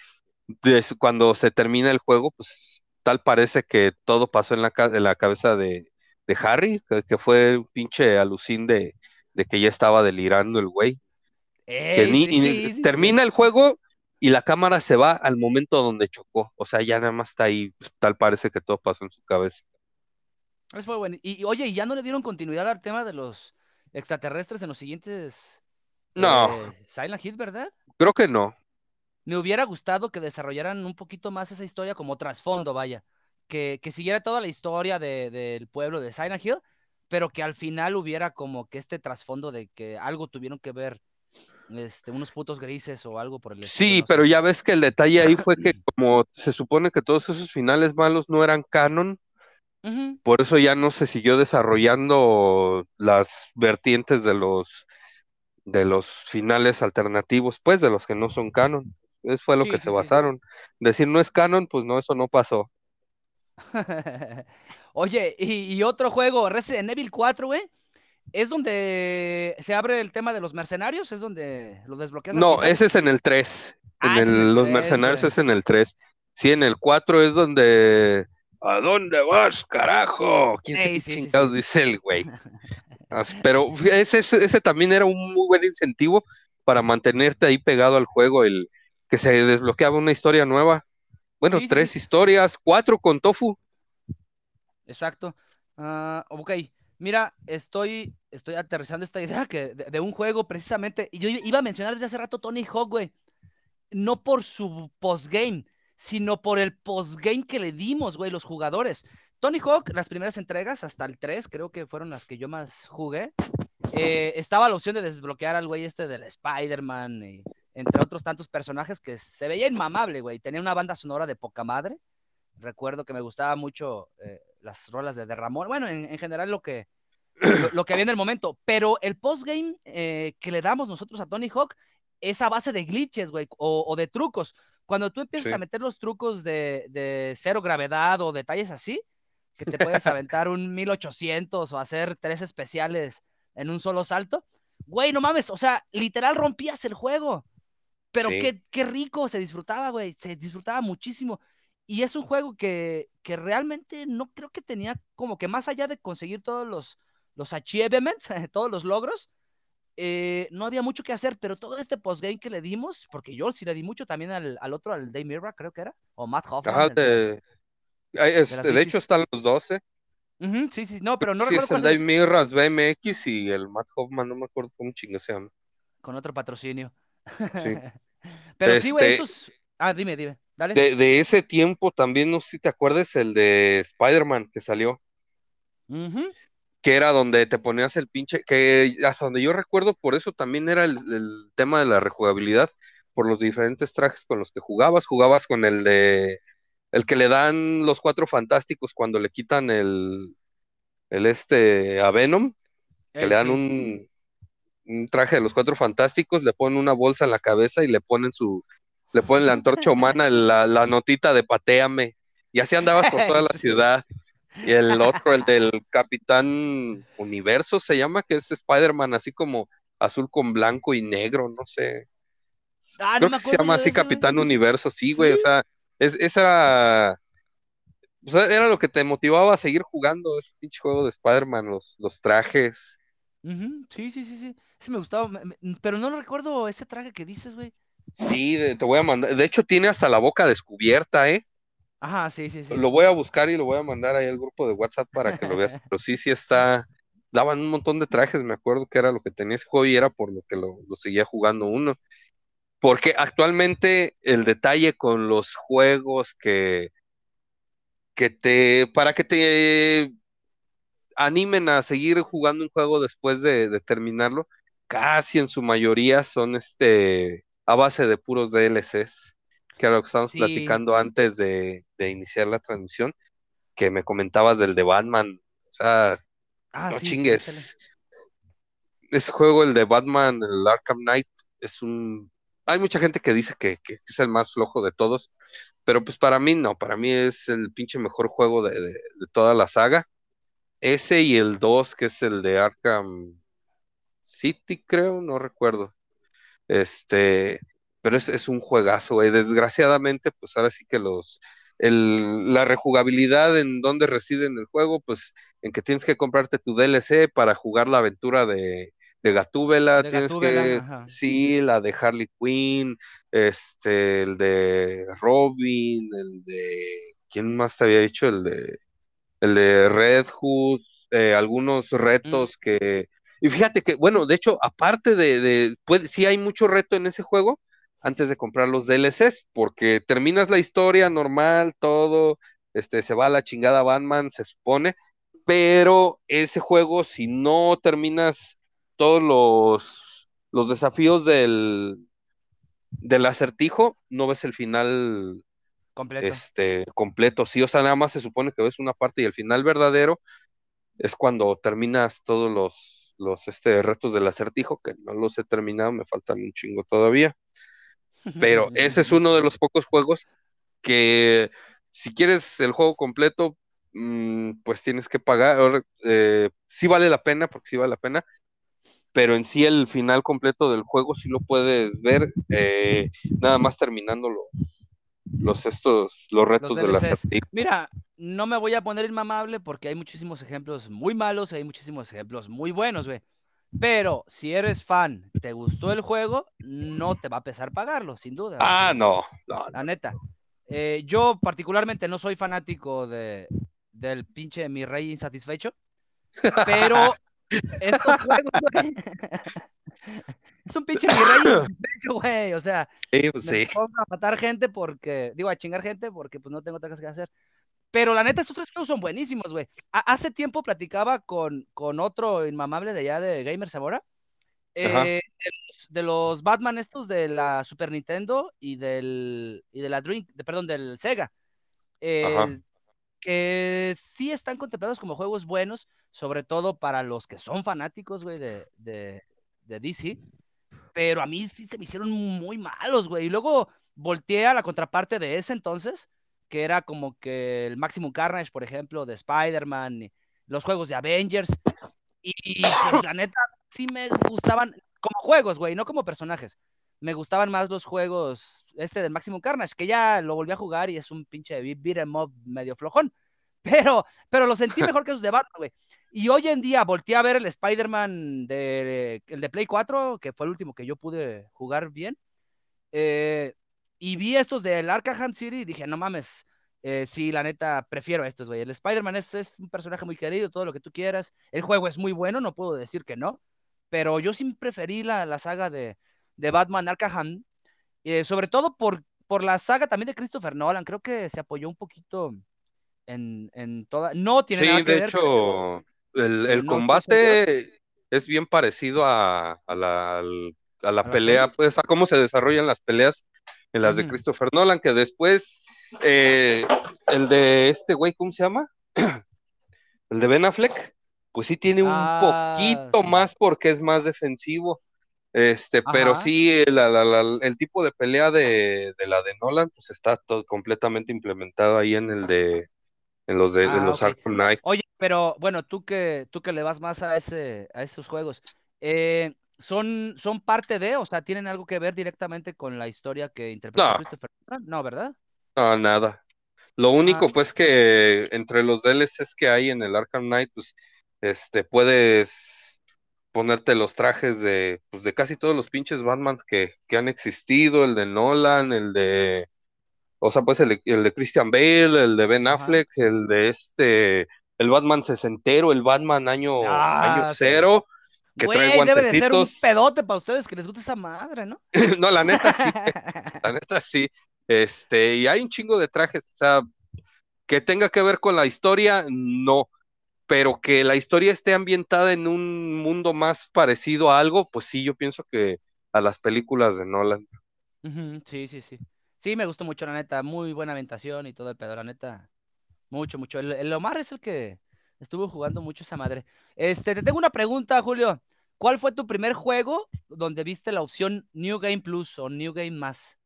des- cuando se termina el juego, pues tal parece que todo pasó en la, ca- en la cabeza de, de Harry, que, que fue un pinche alucín de, de que ya estaba delirando el güey. que Ey, ni, sí, y sí, sí, termina el juego y la cámara se va al momento donde chocó. O sea, ya nada más está ahí. pues, tal parece que todo pasó en su cabeza. Eso fue bueno. Y, y, oye, ¿y ya no le dieron continuidad al tema de los extraterrestres en los siguientes No, eh, Silent Hill, ¿verdad? creo que no. Me hubiera gustado que desarrollaran un poquito más esa historia como trasfondo, vaya. Que, que siguiera toda la historia de- del pueblo de Silent Hill, pero que al final hubiera como que este trasfondo de que algo tuvieron que ver, este, unos putos grises o algo por el estilo, Sí, no pero sé. ya ves que el detalle ahí fue que [CLEARS THROAT] como se supone que todos esos finales malos no eran canon, por eso ya no se siguió desarrollando las vertientes de los de los finales alternativos, pues de los que no son canon. Eso fue lo que Sí, se basaron. Decir no es canon, pues no, eso no pasó. [LAUGHS] Oye, y, y otro juego, Resident Evil 4, güey, es donde se abre el tema de los mercenarios, es donde lo desbloqueas No, ese es en el 3. En Ah, el el, los 3, mercenarios güey. es en el 3. Sí, en el 4 es donde. ¿A dónde vas, carajo? ¿Quién Ey, sí, chingados dice el güey? [LAUGHS] Pero ese, ese, ese también era un muy buen incentivo para mantenerte ahí pegado al juego, el que se desbloqueaba una historia nueva. Bueno, Sí, tres sí, historias, cuatro con Tofu. exacto. Ah, ok, mira, estoy, estoy aterrizando esta [LAUGHS] idea que de, de un juego precisamente, y yo iba a mencionar desde hace rato Tony Hawk, güey, no por su postgame, sino por el postgame que le dimos, güey, los jugadores. Tony Hawk, las primeras entregas, hasta el 3, creo que fueron las que yo más jugué, eh, estaba la opción de desbloquear al güey este del Spider-Man, y entre otros tantos personajes que se veía inmamable, güey. Tenía una banda sonora de poca madre. Recuerdo que me gustaba mucho eh, las rolas de, de Ramón. Bueno, en, en general lo que, lo, lo, que había en el momento. Pero el postgame eh, que le damos nosotros a Tony Hawk es a base de glitches, güey, o, o, de trucos. Cuando tú empiezas sí. a meter los trucos de, de, cero gravedad o detalles así, que te puedes [LAUGHS] aventar un 1800 o hacer tres especiales en un solo salto, güey, no mames, o sea, literal rompías el juego. Pero sí. qué, qué rico se disfrutaba, güey, se disfrutaba muchísimo. y es un juego que, que realmente no creo que tenía como que más allá de conseguir todos los, los achievements, [LAUGHS] todos los logros, eh, no había mucho que hacer, pero todo este postgame que le dimos, porque yo sí le di mucho también al, al otro, al Dave Mirra, creo que era, o Matt Hoffman. Ajá, de de, este, de hecho están los 12. Ujú, sí, sí, no, pero no sí, recuerdo es el Dave Mirras BMX y el Matt Hoffman, no me acuerdo cómo chingue se llama. con otro patrocinio. Sí. [LAUGHS] pero sí, güey, Este, estos. Ah, dime, dime, dale. De, de ese tiempo también, no sé si te acuerdas, el de Spider-Man que salió, que era donde te ponías el pinche, que hasta donde yo recuerdo, por eso también era el, el tema de la rejugabilidad, por los diferentes trajes con los que jugabas, jugabas con el de, el que le dan los cuatro fantásticos cuando le quitan el, el este a Venom, que le dan un, un traje de los cuatro fantásticos, le ponen una bolsa en la cabeza y le ponen su, le ponen la antorcha humana, la, la notita de pateame, y así andabas por toda la [LAUGHS] ciudad. Y el otro, el del Capitán Universo, se llama, que es Spider-Man, así como azul con blanco y negro, no sé. Ah, Creo no que se llama así. Capitán Universo, sí, güey, o sea, es, esa, o sea, era lo que te motivaba a seguir jugando ese pinche juego de Spider-Man, los, los trajes. Sí, sí, sí, sí. Ese me gustaba, pero no recuerdo ese traje que dices, güey. Sí, te voy a mandar, de hecho tiene hasta la boca descubierta, ¿eh? Ajá, sí, sí, sí. Lo voy a buscar y lo voy a mandar ahí al grupo de WhatsApp para que lo veas, [LAUGHS] pero sí, sí está, daban un montón de trajes, me acuerdo que era lo que tenía ese juego y era por lo que lo, lo seguía jugando uno. Porque actualmente el detalle con los juegos que, que te, para que te animen a seguir jugando un juego después de, de terminarlo, casi en su mayoría son este a base de puros DLCs, que era lo que estábamos Sí. platicando antes de, de iniciar la transmisión, que me comentabas del de Batman. O sea, Ah, no sí, chingues. échale. Ese juego, el de Batman, el Arkham Knight, es un... Hay mucha gente que dice que, que es el más flojo de todos, pero pues para mí no, para mí es el pinche mejor juego de, de- de toda la saga. Ese y el 2, que es el de Arkham City, creo, no recuerdo. Este, pero es, es un juegazo, güey. Desgraciadamente, pues ahora sí que los, el, la rejugabilidad en donde reside en el juego, pues en que tienes que comprarte tu DLC para jugar la aventura de, de Gatúbela, De tienes Gatúbela, que, ajá. sí, la de Harley Quinn, este, el de Robin, el de, ¿quién más te había dicho? El de, el de Red Hood, eh, algunos Mm, retos que... Y fíjate que, bueno, de hecho, aparte de, de puede, sí hay mucho reto en ese juego antes de comprar los DLCs, porque terminas la historia normal, todo, este, se va a la chingada Batman, se supone, pero ese juego, si no terminas todos los, los desafíos del, del acertijo, no ves el final completo. este, completo. Sí, o sea, nada más se supone que ves una parte y el final verdadero es cuando terminas todos los, los este, retos del acertijo, que no los he terminado, me faltan un chingo todavía. Pero ese es uno de los pocos juegos que si quieres el juego completo, mm, pues tienes que pagar. Eh, sí vale la pena, porque sí vale la pena, pero en sí el final completo del juego sí lo puedes ver eh, nada más terminando los, los estos, los Los retos del DLCs. acertijo. Mira, no me voy a poner inmamable porque hay muchísimos ejemplos muy malos y hay muchísimos ejemplos muy buenos, güey. Pero si eres fan, te gustó el juego, no te va a pesar pagarlo, sin duda. Ah, no, no, La neta. Eh, yo particularmente no soy fanático de, del pinche mi rey insatisfecho, pero [LAUGHS] estos juegos, güey, es un pinche mi rey insatisfecho, [COUGHS] güey. O sea, Sí, pues me sí. pongo a matar gente porque, digo, a chingar gente porque pues no tengo otra cosa que hacer. Pero la neta, estos tres juegos son buenísimos, güey. Ha- Hace tiempo platicaba con, con otro inmamable de allá de Gamer Zamora, eh, de, los, de los Batman estos de la Super Nintendo y del y de la Dream, de, perdón, del Sega. Eh, que sí están contemplados como juegos buenos, sobre todo para los que son fanáticos, güey, de, de, de DC. Pero a mí sí se me hicieron muy malos, güey. Y luego volteé a la contraparte de ese entonces, que era como que el Maximum Carnage, por ejemplo, de Spider-Man, los juegos de Avengers. Y pues la neta, sí me gustaban como juegos, güey, no como personajes. me gustaban más los juegos, este del Maximum Carnage, que ya lo volví a jugar y es un pinche beat em up medio flojón. Pero, pero lo sentí [LAUGHS] mejor que los de Batman, güey. Y hoy en día volteé a ver el Spider-Man de, el de Play 4, que fue el último que yo pude jugar bien. Eh, y vi estos del Arkham City y dije, no mames, eh, sí, la neta, prefiero estos, güey. El Spider-Man es, es, un personaje muy querido, todo lo que tú quieras. El juego es muy bueno, no puedo decir que no. Pero yo sí preferí la, la saga de, de Batman Arkham, eh, sobre todo por, por la saga también de Christopher Nolan. Creo que se apoyó un poquito en, en toda. No tiene sí, nada que de ver, hecho, el, el no estoy combate es bien parecido a, a la, a la ¿A la pelea, pues a cómo se desarrollan las peleas en las de. Christopher Nolan, que después eh, el de este güey, ¿cómo se llama? [CLEARS THROAT] El de Ben Affleck, pues sí tiene un Ah, poquito sí. más porque es más defensivo. Este, pero sí, la- la- la- el tipo de pelea de, de la de Nolan, pues está todo completamente implementado ahí en el de, en los de, en Ah, los. Arkham Knight. Oye, pero bueno, tú que, tú que le vas más a ese, a esos juegos, eh, ¿son, son parte de, o sea, tienen algo que ver directamente con la historia que interpretó No, Christopher? No, ¿verdad? no, nada. Lo Ah, único, pues, que entre los DLCs que hay en el Arkham Knight, pues, este, puedes ponerte los trajes de, pues, de casi todos los pinches Batmans que, que han existido, el de Nolan, el de, o sea, pues, el de, el de Christian Bale, el de Ben ajá. Affleck, el de este, el Batman sesentero, el Batman año, año Ah, sí. cero, que trae Güey, debe de ser un guantecitos. pedote para ustedes que les gusta esa madre, ¿no? [LAUGHS] No, la neta sí, [LAUGHS] la neta sí. Este, y hay un chingo de trajes, o sea, que tenga que ver con la historia, no, pero que la historia esté ambientada en un mundo más parecido a algo, pues sí, yo pienso que a las películas de Nolan. Sí, sí, sí. Sí, me gustó mucho, la neta. Muy buena ambientación y todo el pedo, la neta. Mucho, mucho. El, el Omar es el que estuvo jugando mucho esa madre. Este, te tengo una pregunta, Julio. ¿Cuál fue tu primer juego donde viste la opción New Game Plus o New Game Más?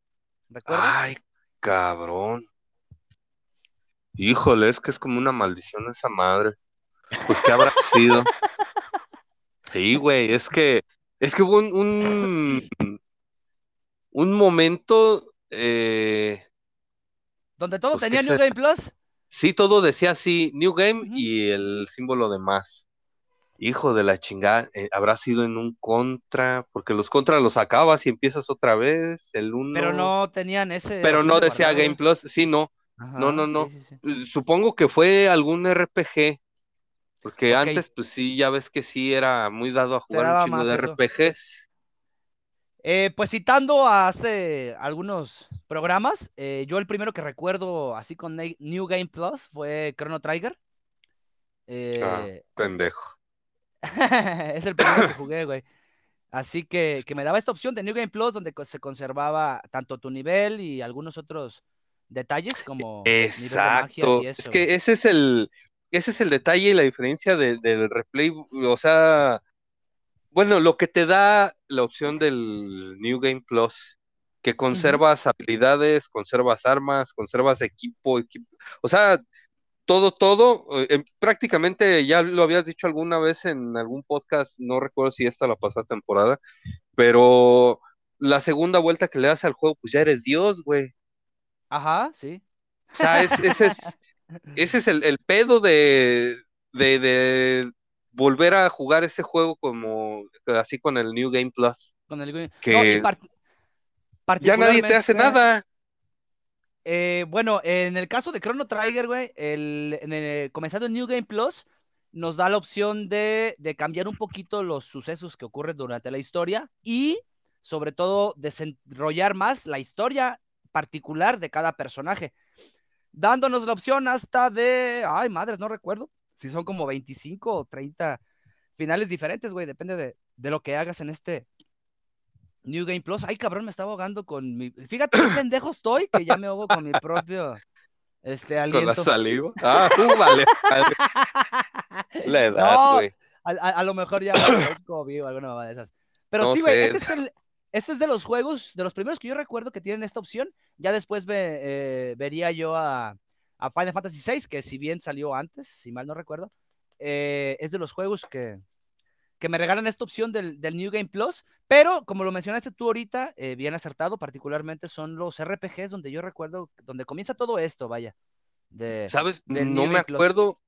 ¿Recuerdas? Ay, cabrón. Híjole, es que es como una maldición esa madre. Pues, ¿qué habrá [LAUGHS] sido? Sí, güey, es que, es que hubo un, un, un momento, eh, Donde todo pues, ¿qué tenía New? Game Plus. Sí, todo decía así, New Game y el símbolo de más. Hijo de la chingada, eh, habrá sido en un contra, porque los contra los acabas y empiezas otra vez, el Pero uno, no tenían ese pero no de decía guardado. Game Plus, sí, no, no, no, sí, no. sí, sí. Eh, Supongo que fue algún RPG, porque antes, pues sí, ya ves que sí era muy dado a jugar un chingo de eso. RPGs. Eh, pues citando a hace algunos programas, eh, yo el primero que recuerdo así con Ne- New Game Plus fue Chrono Trigger. Ah, Eh, pendejo. [LAUGHS] es el primero que [LAUGHS] jugué, güey. Así que, que me daba esta opción de New Game Plus donde se conservaba tanto tu nivel y algunos otros detalles como magia Exacto. Es que ese es el, ese es el detalle y la diferencia de- del replay. O sea, bueno, lo que te da la opción del New Game Plus, que conservas habilidades, conservas armas, conservas equipo, equipo. O sea, todo, todo, eh, eh, prácticamente ya lo habías dicho alguna vez en algún podcast, no recuerdo si esta la pasada temporada, pero la segunda vuelta que le das al juego, pues ya eres Dios, güey. Ajá, sí. O sea, es- ese es, [LAUGHS] ese es el, el pedo de, de, de volver a jugar ese juego como así con el New Game Plus, Con el... No, que par- ya nadie te hace nada. Eh, bueno, en el caso de Chrono Trigger, güey, el, en el- comenzando en New Game Plus, nos da la opción de, de cambiar un poquito los sucesos que ocurren durante la historia y, sobre todo, desarrollar más la historia particular de cada personaje, dándonos la opción hasta de, ay, madres, no recuerdo, si son como 25 o 30 finales diferentes, güey, depende de, de lo que hagas en este New Game Plus. Ay, cabrón, me estaba ahogando con mi. Fíjate qué pendejo estoy que ya me ahogo con mi propio este, [LAUGHS] Con la aliento. saliva. Ah, [LAUGHS] uh, vale. vale. La [LAUGHS] edad, güey. a, a- a lo mejor ya es COVID o alguna de esas. Pero No sí, güey, ese es el. Ese es de los juegos, de los primeros que yo recuerdo que tienen esta opción. Ya después ve- eh, vería yo a, a Final Fantasy VI, que si bien salió antes, si mal no recuerdo, eh, es de los juegos que, que me regalan esta opción del, del, New Game Plus, pero como lo mencionaste tú ahorita, eh, bien acertado, particularmente son los RPGs donde yo recuerdo, donde comienza todo esto, vaya. De, ¿Sabes? No me acuerdo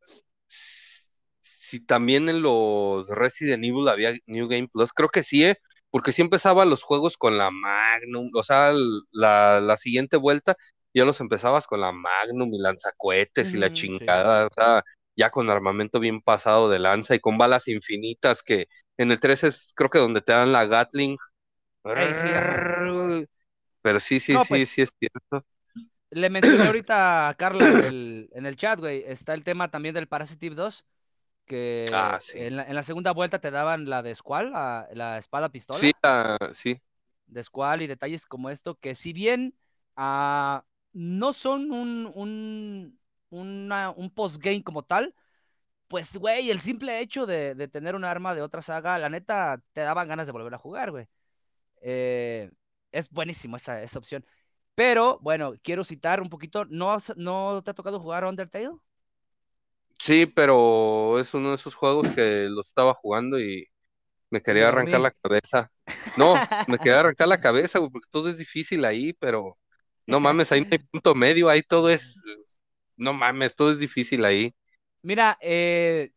si también en los Resident Evil había New Game Plus, creo que sí, ¿eh? porque sí empezaba los juegos con la Magnum, o sea, la, la siguiente vuelta ya los empezabas con la Magnum y lanzacohetes y la chingada, o sea, ya con armamento bien pasado de lanza y con balas infinitas que en el 3 es creo que donde te dan la Gatling. Pero sí, sí, sí, pues sí es cierto. Le mencioné [CLEARS THROAT] ahorita a Carla en el, chat, güey, está el tema también del Parasitive 2, que ah, en, la, segunda vuelta te daban la de Squall, la, espada pistola. Sí, sí. De Squall y detalles como esto, que si bien ah, no son un, un, un postgame como tal, pues, güey, el simple hecho de, tener un arma de otra saga, la neta, te daban ganas de volver a jugar, güey. Eh, es buenísimo esa, esa opción. Pero, bueno, quiero citar un poquito, ¿no, ¿no te ha tocado jugar Undertale? Sí, pero es uno de esos juegos que lo estaba jugando y me quería arrancar la cabeza. No, me quería arrancar la [LAUGHS] cabeza, güey, porque todo es difícil ahí, pero no mames, ahí no hay punto medio, ahí todo es, no mames, todo es difícil ahí. Mira, eh,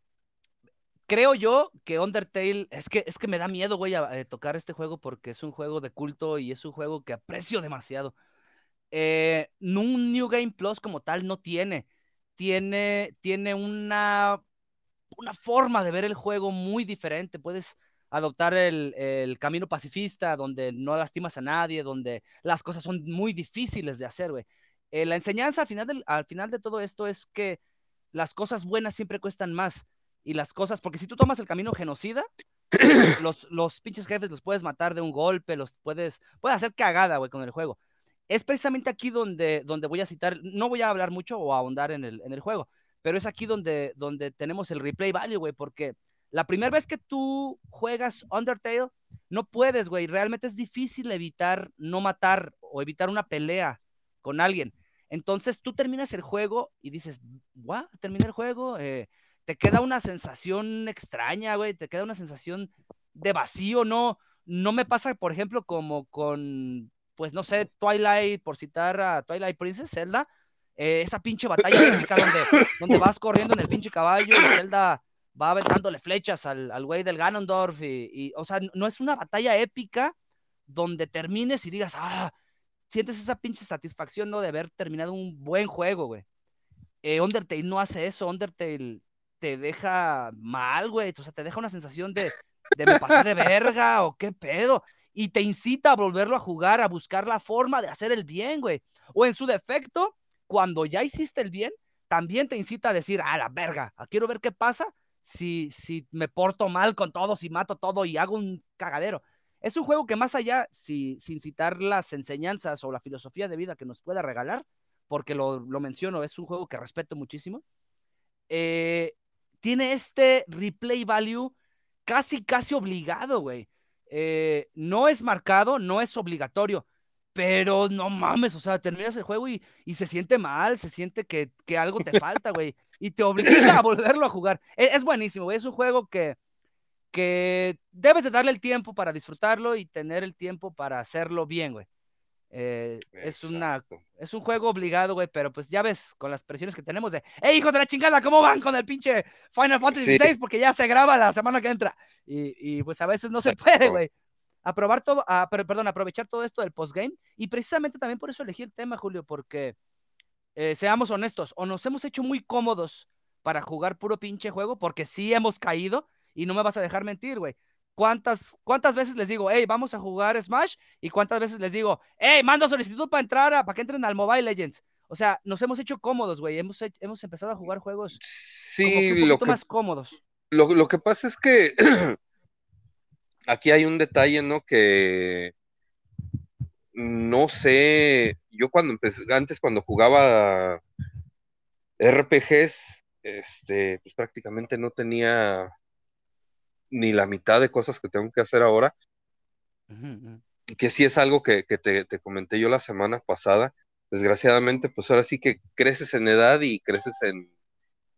creo yo que Undertale, es que, es que me da miedo, güey, a, tocar este juego porque es un juego de culto y es un juego que aprecio demasiado. Eh, un New Game Plus como tal no tiene. Tiene, tiene una, una forma de ver el juego muy diferente. Puedes adoptar el, camino pacifista, donde no lastimas a nadie, donde las cosas son muy difíciles de hacer, güey. Eh, la enseñanza al final, al final de todo esto es que las cosas buenas siempre cuestan más. Y las cosas, porque si tú tomas el camino genocida, [CLEARS THROAT] los, los pinches jefes los puedes matar de un golpe, los puedes, puedes hacer cagada, güey, con el juego. Es precisamente aquí donde, donde voy a citar, no voy a hablar mucho o ahondar en el, en el juego, pero es aquí donde, donde tenemos el replay value, güey, porque la primera vez que tú juegas Undertale, no puedes, güey. Realmente es difícil evitar no matar o evitar una pelea con alguien. Entonces tú terminas el juego y dices, guau, terminé el juego. Eh, te queda una sensación extraña, güey. Te queda una sensación de vacío, ¿no? No me pasa, por ejemplo, como con, pues no sé, Twilight, por citar a Twilight Princess, Zelda. Eh, esa pinche batalla donde, donde vas corriendo en el pinche caballo y Zelda va aventándole flechas al, al güey del Ganondorf y, o sea, no es una batalla épica donde termines y digas, ah, sientes esa pinche satisfacción, ¿no? De haber terminado un buen juego, güey. Eh, Undertale no hace eso, Undertale te deja mal, güey, o sea, te deja una sensación de, de me pasé de verga o qué pedo, y te incita a volverlo a jugar, a buscar la forma de hacer el bien, güey. O en su defecto, cuando ya hiciste el bien, también te incita a decir, ah, la verga, quiero ver qué pasa si, si me porto mal con todo, si mato todo y hago un cagadero. Es un juego que más allá, si, sin citar las enseñanzas o la filosofía de vida que nos pueda regalar, porque lo, lo menciono, es un juego que respeto muchísimo, eh, tiene este replay value casi, casi obligado, güey. Eh, no es marcado, no es obligatorio, pero no mames, o sea, terminas el juego y, se siente mal, se siente que, algo te falta, güey, y te obliga a volverlo a jugar. E, es, buenísimo, es un juego que, que debes de darle el tiempo para disfrutarlo y tener el tiempo para hacerlo bien, güey. Eh, es, una, es un juego obligado, güey, pero pues ya ves con las presiones que tenemos de, ¡Ey, hijos de la chingada! ¿Cómo van con el pinche Final Fantasy VI? Porque ya se graba la semana que entra. Y, pues a veces no se puede, güey aprobar todo, a, perdón, aprovechar todo esto del postgame. Y precisamente también por eso elegí el tema, Julio, porque eh, seamos honestos, o nos hemos hecho muy cómodos para jugar puro pinche juego, porque sí hemos caído, y no me vas a dejar mentir, güey. ¿Cuántas, ¿Cuántas veces les digo, hey, vamos a jugar Smash? Y cuántas veces les digo, hey, mando solicitud para entrar, a, para que entren al Mobile Legends. O sea, nos hemos hecho cómodos, güey. Hemos, hemos empezado a jugar juegos sí, un poco más cómodos. Lo, lo que pasa es que [CLEARS THROAT] aquí hay un detalle, ¿no? Que no sé, yo cuando empecé, antes cuando jugaba RPGs, este, pues prácticamente no tenía ni la mitad de cosas que tengo que hacer ahora. Que sí es algo que, te, te, comenté yo la semana pasada. Desgraciadamente, pues ahora sí que creces en edad y creces en,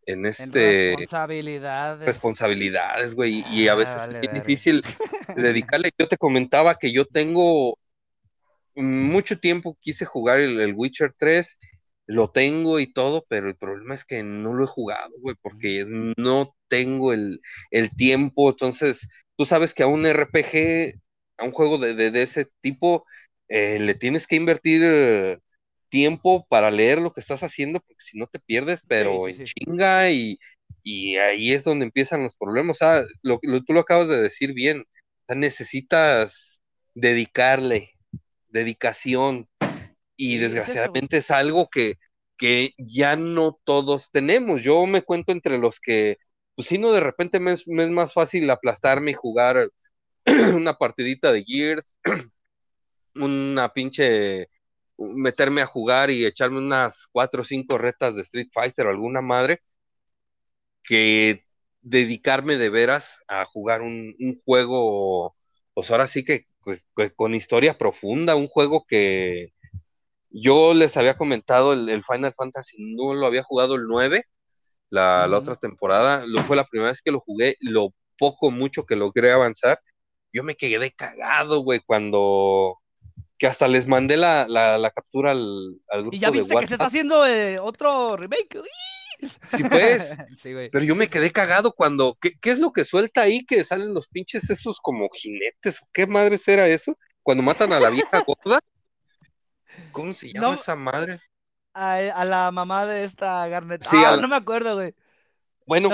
en este... responsabilidades. Responsabilidades, güey, y a ah, veces es difícil [LAUGHS] dedicarle. Yo te comentaba que yo tengo mucho tiempo, quise jugar el, Witcher 3, lo tengo y todo, pero el problema es que no lo he jugado, güey, porque no tengo el, tiempo, entonces tú sabes que a un RPG, a un juego de, ese tipo, eh, le tienes que invertir tiempo para leer lo que estás haciendo, porque si no te pierdes, pero en chinga y, ahí es donde empiezan los problemas. O sea, lo, tú lo acabas de decir bien, necesitas dedicarle, dedicación, y desgraciadamente es, algo que, que ya no todos tenemos. Yo me cuento entre los que, pues si no, de repente me es, me es más fácil aplastarme y jugar [CLEARS THROAT] una partidita de Gears, [CLEARS THROAT] una pinche meterme a jugar y echarme unas cuatro o cinco retas de Street Fighter o alguna madre que dedicarme de veras a jugar un, juego, pues ahora sí que, con historia profunda, un juego que yo les había comentado el, Final Fantasy, no lo había jugado el 9, la, la, otra temporada, lo, fue la primera vez que lo jugué, lo poco, mucho que logré avanzar, yo me quedé cagado, güey, cuando que hasta les mandé la, la, captura al, al, grupo. Y ya viste que se está haciendo eh, otro remake. Sí, pues. [LAUGHS] Pero yo me quedé cagado cuando. ¿qué, ¿qué, es lo que suelta ahí? Que salen los pinches esos como jinetes. ¿o ¿Qué madre era eso? Cuando matan a la vieja [LAUGHS] gorda. ¿Cómo se llama esa madre? A, la mamá de esta Garnet. Sí, ah, no me acuerdo, güey. Bueno,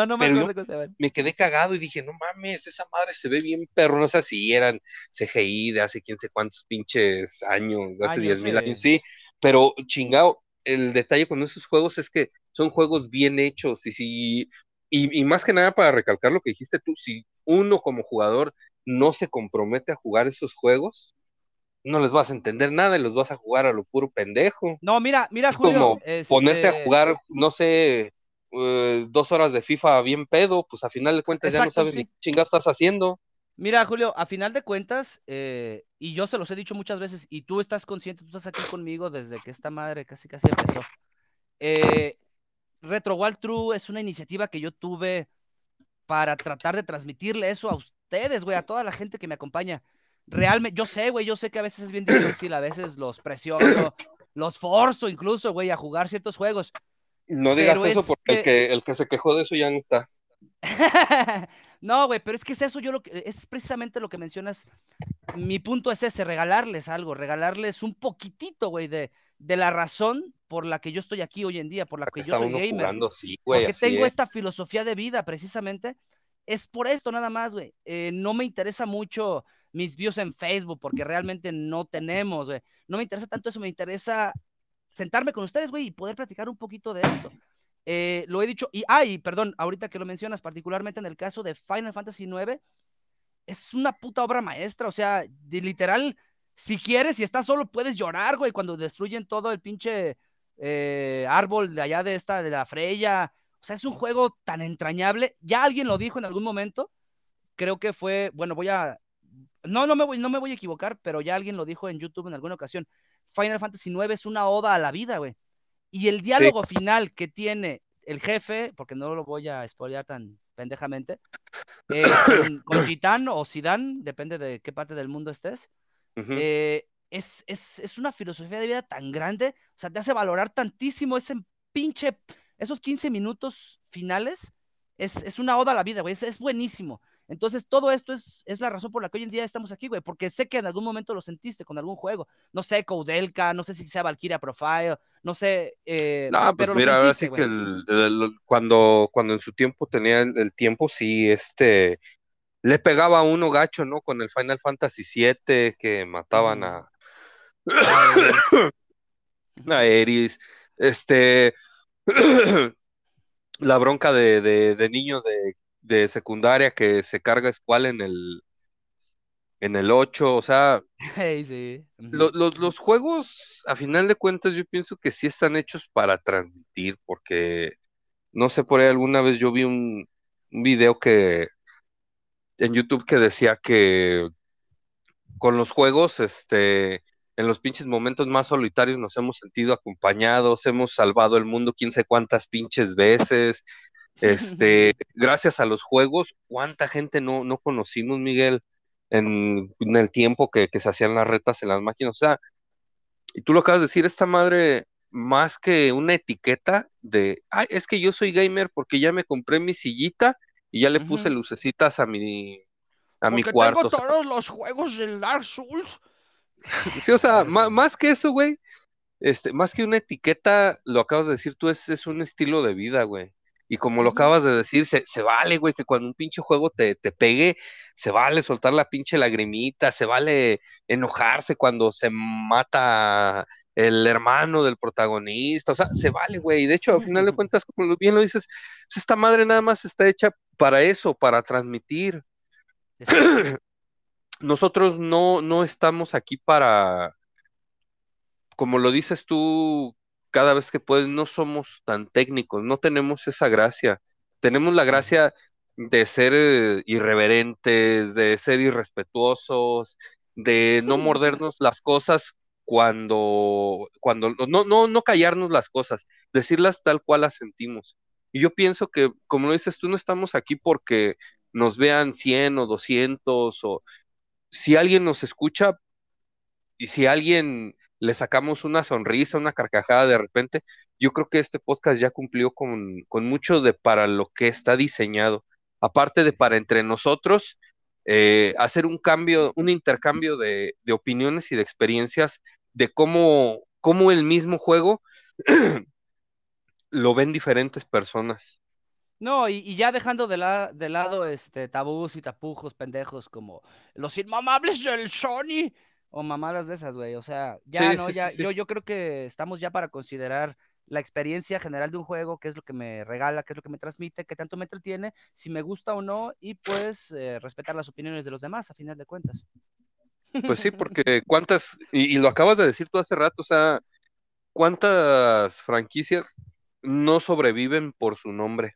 me, quedé cagado y dije, no mames, esa madre se ve bien perro, no sé si eran CGI de hace quién sé cuántos pinches años, de hace diez mil años, sí, pero chingado, el detalle con esos juegos es que son juegos bien hechos y si, y, más que nada para recalcar lo que dijiste tú, si uno como jugador no se compromete a jugar esos juegos, no les vas a entender nada y los vas a jugar a lo puro pendejo. No, mira, mira, es como ponerte a este jugar, no sé, eh, dos horas de FIFA bien pedo, pues a final de cuentas ya no sabes ni qué chingados estás haciendo. Mira, Julio, a final de cuentas, eh, y yo se los he dicho muchas veces, y tú estás consciente, tú estás aquí conmigo desde que esta madre casi casi empezó. Eh, Retro World True es una iniciativa que yo tuve para tratar de transmitirle eso a ustedes, güey, a toda la gente que me acompaña. Realmente, yo sé, güey, yo sé que a veces es bien difícil, a veces los presiono, los forzo incluso, güey, a jugar ciertos juegos. No digas eso porque el, que, el que se quejó de eso ya no está. [LAUGHS] no, güey, pero es que es eso, yo lo que, es precisamente lo que mencionas. Mi punto es ese, regalarles algo, regalarles un poquitito, güey, de, de la razón por la que yo estoy aquí hoy en día, por la que yo soy gamer. porque tengo esta filosofía de vida, precisamente. Es por esto nada más, güey. Eh, no me interesa mucho mis views en Facebook, porque realmente no tenemos, güey. No me interesa tanto eso, me interesa sentarme con ustedes, güey, y poder platicar un poquito de esto. Eh, lo he dicho, y, ay, perdón, ahorita que lo mencionas, particularmente en el caso de Final Fantasy IX, es una puta obra maestra, o sea, de, literal, si quieres, si estás solo, puedes llorar, güey, cuando destruyen todo el pinche eh, árbol de allá de esta, de la Freya. O sea, es un juego tan entrañable. Ya alguien lo dijo en algún momento. Creo que fue, bueno, voy a. No, no me voy, no me voy a equivocar, pero ya alguien lo dijo en YouTube en alguna ocasión. Final Fantasy IX es una oda a la vida, güey. Y el diálogo final que tiene el jefe, porque no lo voy a spoilear tan pendejamente, eh, [COUGHS] con, Gitán o Sidán, depende de qué parte del mundo estés, eh, es, es, una filosofía de vida tan grande, o sea, te hace valorar tantísimo ese pinche, esos 15 minutos finales, es, es una oda a la vida, güey, es, es buenísimo. Entonces, todo esto es, es, la razón por la que hoy en día estamos aquí, güey, porque sé que en algún momento lo sentiste con algún juego. No sé, Koudelka, no sé si sea Valkyria Profile, no sé. Eh, no, pues mira, ahora sí que cuando, cuando en su tiempo tenía el, tiempo, sí, este, le pegaba a uno gacho, ¿no? Con el Final Fantasy VII, que mataban a. [COUGHS] a Eris. Este. [COUGHS] la bronca de, de, de niño de de secundaria que se carga Squall en el en el 8, o sea, [LAUGHS] los, juegos, a final de cuentas, yo pienso que sí están hechos para transmitir, porque no sé, por ahí alguna vez yo vi un, un video que en YouTube que decía que con los juegos, este, en los pinches momentos más solitarios nos hemos sentido acompañados, hemos salvado el mundo quién sé cuántas pinches veces, Este, [LAUGHS] gracias a los juegos, ¿cuánta gente no, no conocimos, Miguel, en, el tiempo que, que, se hacían las retas en las máquinas? O sea, y tú lo acabas de decir, esta madre, más que una etiqueta de, ay, es que yo soy gamer porque ya me compré mi sillita y ya le puse lucecitas a mi, a mi cuarto. Tengo todos los juegos del Dark Souls. [LAUGHS] Sí, o sea, más, que eso, güey, este, más que una etiqueta, lo acabas de decir tú, es, es un estilo de vida, güey. Y como lo acabas de decir, se, se vale, güey, que cuando un pinche juego te, te, pegue, se vale soltar la pinche lagrimita, se vale enojarse cuando se mata el hermano del protagonista, o sea, se vale, güey. De hecho, al final de [LAUGHS] cuentas, como bien lo dices, pues esta madre nada más está hecha para eso, para transmitir. [CLEARS THROAT] Nosotros no, no estamos aquí para, como lo dices tú, cada vez que puedes, no somos tan técnicos, no tenemos esa gracia. Tenemos la gracia de ser eh, irreverentes, de ser irrespetuosos, de no mordernos las cosas cuando, cuando, no, no, no callarnos las cosas, decirlas tal cual las sentimos. Y yo pienso que, como lo dices tú, no estamos aquí porque nos vean 100 o 200 o si alguien nos escucha y si alguien le sacamos una sonrisa, una carcajada de repente, yo creo que este podcast ya cumplió con, con mucho de para lo que está diseñado. Aparte de para entre nosotros, eh, hacer un cambio, un intercambio de, opiniones y de experiencias de cómo, cómo el mismo juego [CLEARS THROAT] lo ven diferentes personas. No, y, ya dejando de, de, lado este tabús y tapujos pendejos como los inmamables del Sony o mamadas de esas, güey. O sea, ya no, ya, Yo, yo creo que estamos ya para considerar la experiencia general de un juego, qué es lo que me regala, qué es lo que me transmite, qué tanto me entretiene, si me gusta o no, y pues eh, respetar las opiniones de los demás, a final de cuentas. Pues sí, [LAUGHS] porque cuántas, y, lo acabas de decir tú hace rato, o sea, cuántas franquicias no sobreviven por su nombre.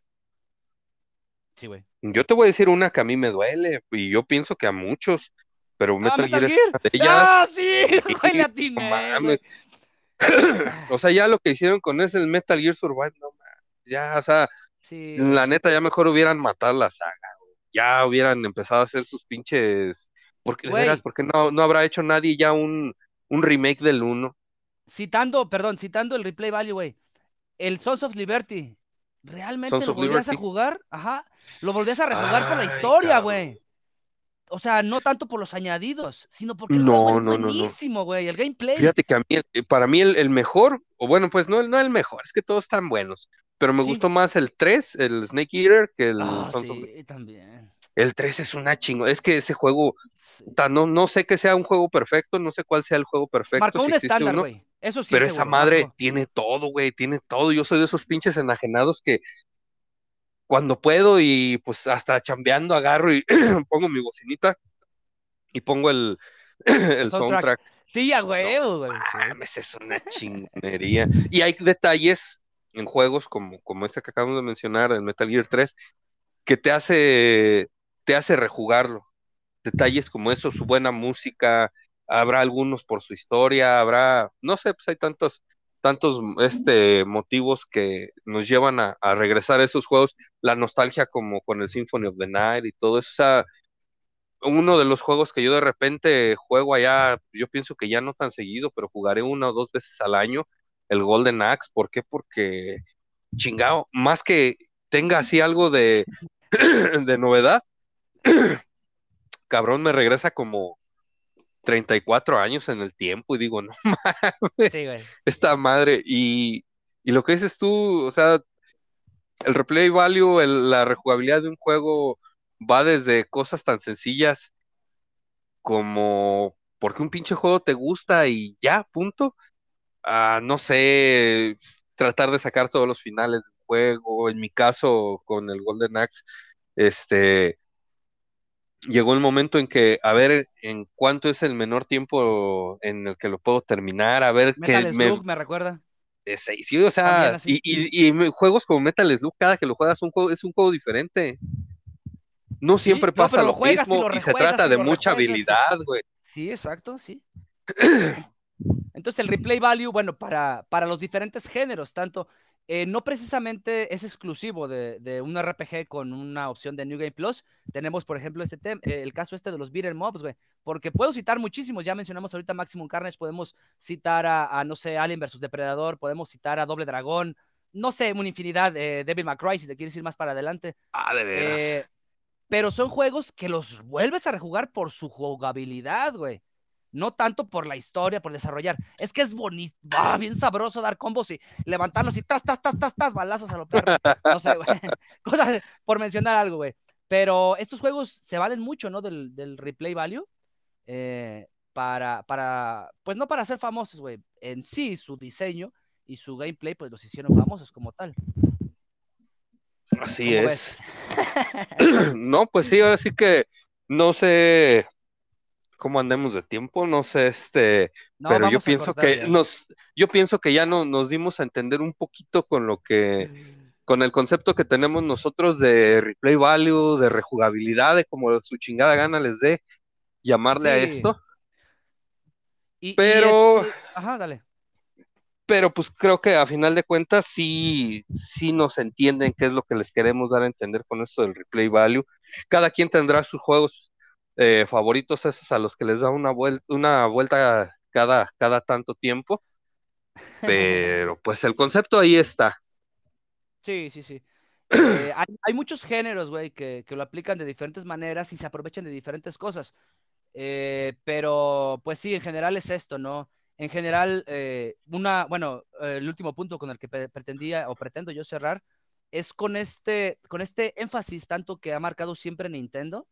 Sí, güey. Yo te voy a decir una que a mí me duele, y yo pienso que a muchos, pero ah, Metal, Gear, es una de ellas. ¡Ah, sí! [LAUGHS] Güey, [LAUGHS] [LAUGHS] o sea, ya lo que hicieron con ese el Metal Gear Survive, no ya, o sea, la neta ya mejor hubieran matado la saga, ya hubieran empezado a hacer sus pinches, porque de porque no, no habrá hecho nadie ya un, un remake del 1. Citando, perdón, citando el replay value, güey, el Sons of Liberty, ¿realmente lo volvías a jugar? Ajá, lo volvías a rejugar por la historia, güey o sea, no tanto por los añadidos, sino porque el no, juego es buenísimo, güey, el gameplay. Fíjate que a mí, eh, para mí el, mejor, o bueno, pues no, no el mejor, es que todos están buenos, pero me gustó más el 3, el Snake Eater, que el oh, sí, también. El 3 es una chingo, es que ese juego, no, no sé que sea un juego perfecto, no sé cuál sea el juego perfecto. Marcó un estándar, güey. Eso sí. Pero esa madre tiene todo, güey, tiene todo. Yo soy de esos pinches enajenados que cuando puedo y pues hasta chambeando agarro y [CLEARS THROAT] pongo mi bocinita y pongo el, [CLEARS THROAT] el soundtrack. Sí, a huevo, güey. es una chingonería. Y hay detalles en juegos como, como este que acabamos de mencionar, el Metal Gear 3, que te hace, te hace rejugarlo. Detalles como eso, su buena música, habrá algunos por su historia, habrá, no sé, pues hay tantos, tantos este, motivos que nos llevan a, regresar a esos juegos, la nostalgia como con el Symphony of the Night y todo eso, o sea, uno de los juegos que yo de repente juego allá, yo pienso que ya no tan seguido, pero jugaré una o dos veces al año, el Golden Axe, ¿por qué? Porque chingado, más que tenga así algo de, [CLEARS THROAT] de novedad, [CLEARS THROAT] cabrón me regresa como 34 años en el tiempo y digo, [LAUGHS] no mames, esta madre. Y, lo que dices tú, o sea, el replay value, la rejugabilidad de un juego va desde cosas tan sencillas como porque un pinche juego te gusta y ya, punto. a no sé, tratar de sacar todos los finales del juego. En mi caso, con el Golden Axe, este, llegó el momento en que, a ver, en cuánto es el menor tiempo en el que lo puedo terminar, a ver Metal Slug me, recuerda. sí, o sea, y, y, juegos como Metal Slug, cada que lo juegas un juego, es un juego diferente. No siempre pasa lo, mismo y se trata de mucha habilidad, güey. Sí, exacto, sí. Entonces el replay value, bueno, para, para los diferentes géneros, tanto eh, no precisamente es exclusivo de, un RPG con una opción de New Game Plus. Tenemos, por ejemplo, este tema, eh, el caso este de los beat'em mobs, güey. Porque puedo citar muchísimos, ya mencionamos ahorita Maximum Carnage, podemos citar a, no sé, Alien vs Depredador, podemos citar a Doble Dragón, no sé, una infinidad, de Devil May Cry, si te quieres ir más para adelante. Ah, de veras. Eh, pero son juegos que los vuelves a rejugar por su jugabilidad, güey no tanto por la historia, por desarrollar. Es que es bonito, bien sabroso dar combos y levantarlos y tas, tas, tas, tas, tas, balazos a los perros. [LAUGHS] No sé, güey. [LAUGHS] Cosas por mencionar algo, güey. Pero estos juegos se valen mucho, ¿no? Del, replay value. Eh, para, para, pues no para ser famosos, güey. En sí, su diseño y su gameplay, pues los hicieron famosos como tal. Así es. [CLEARS THROAT] no, pues sí, ahora sí que no sé cómo andemos de tiempo, no sé, este, pero yo pienso que nos, yo pienso que ya no, nos dimos a entender un poquito con lo que, mm. con el concepto que tenemos nosotros de replay value, de rejugabilidad, de como su chingada gana les dé llamarle a esto. pero, ajá, dale. Pero pues creo que a final de cuentas sí, sí nos entienden qué es lo que les queremos dar a entender con esto del replay value. Cada quien tendrá sus juegos eh, favoritos esos a los que les da una, vuelta, una vuelta cada, cada tanto tiempo. [LAUGHS] Pero pues el concepto ahí está. Sí, sí, sí. Eh, hay, muchos géneros, güey, que, lo aplican de diferentes maneras y se aprovechan de diferentes cosas. Eh, pero, pues sí, en general es esto, ¿no? En general, una, bueno, el último punto con el que pretendía o pretendo yo cerrar es con este, con este énfasis tanto que ha marcado siempre Nintendo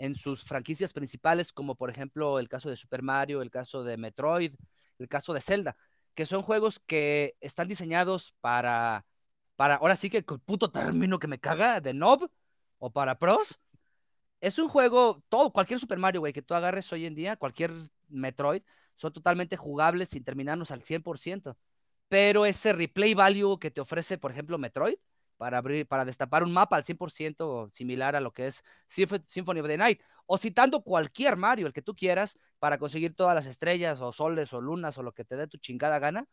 en sus franquicias principales, como por ejemplo el caso de Super Mario, el caso de Metroid, el caso de Zelda, que son juegos que están diseñados para, para ahora sí que el puto término que me caga, de Nob o para pros. Es un juego, todo, cualquier Super Mario, que tú agarres hoy en día, cualquier Metroid, son totalmente jugables sin terminarnos al 100%. Pero ese replay value que te ofrece, por ejemplo, Metroid, para, abrir, para destapar un mapa al 100% similar a lo que es Symphony of the Night, o citando cualquier Mario, el que tú quieras, para conseguir todas las estrellas o soles o lunas o lo que te dé tu chingada gana,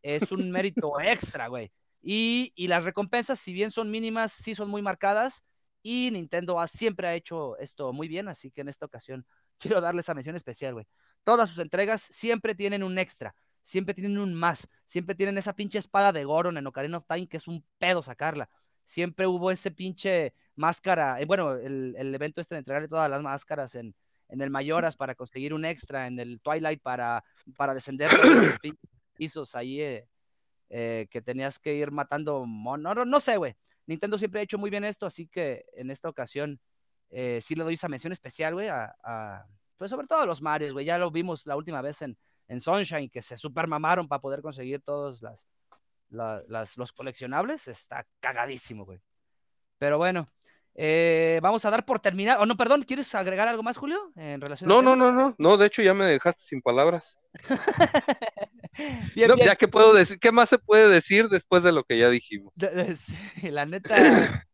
es un mérito extra, güey. Y, las recompensas, si bien son mínimas, sí son muy marcadas, y Nintendo siempre ha hecho esto muy bien, así que en esta ocasión [LAUGHS] quiero darle esa mención especial, güey. Todas sus entregas siempre tienen un extra siempre tienen un más, siempre tienen esa pinche espada de Goron en Ocarina of Time que es un pedo sacarla. Siempre hubo ese pinche máscara, eh, bueno, el, evento este de entregarle todas las máscaras en, en el Mayoras para conseguir un extra, en el Twilight para, para descender los [COUGHS] pisos ahí eh, eh, que tenías que ir matando monos, no, no sé, güey. Nintendo siempre ha hecho muy bien esto, así que en esta ocasión sí le doy esa mención especial, güey, a, a, pues sobre todo a los Marios, güey. Ya lo vimos la última vez en, en Sunshine que se super mamaron para poder conseguir todos las, las, los coleccionables, está cagadísimo, güey. Pero bueno, eh, vamos a dar por terminado. Oh, no, perdón, ¿quieres agregar algo más, Julio? En relación no, no, no, no, no, de hecho ya me dejaste sin palabras. [LAUGHS] Ya que puedo decir, ¿qué más se puede decir después de lo que ya dijimos? la neta, [COUGHS]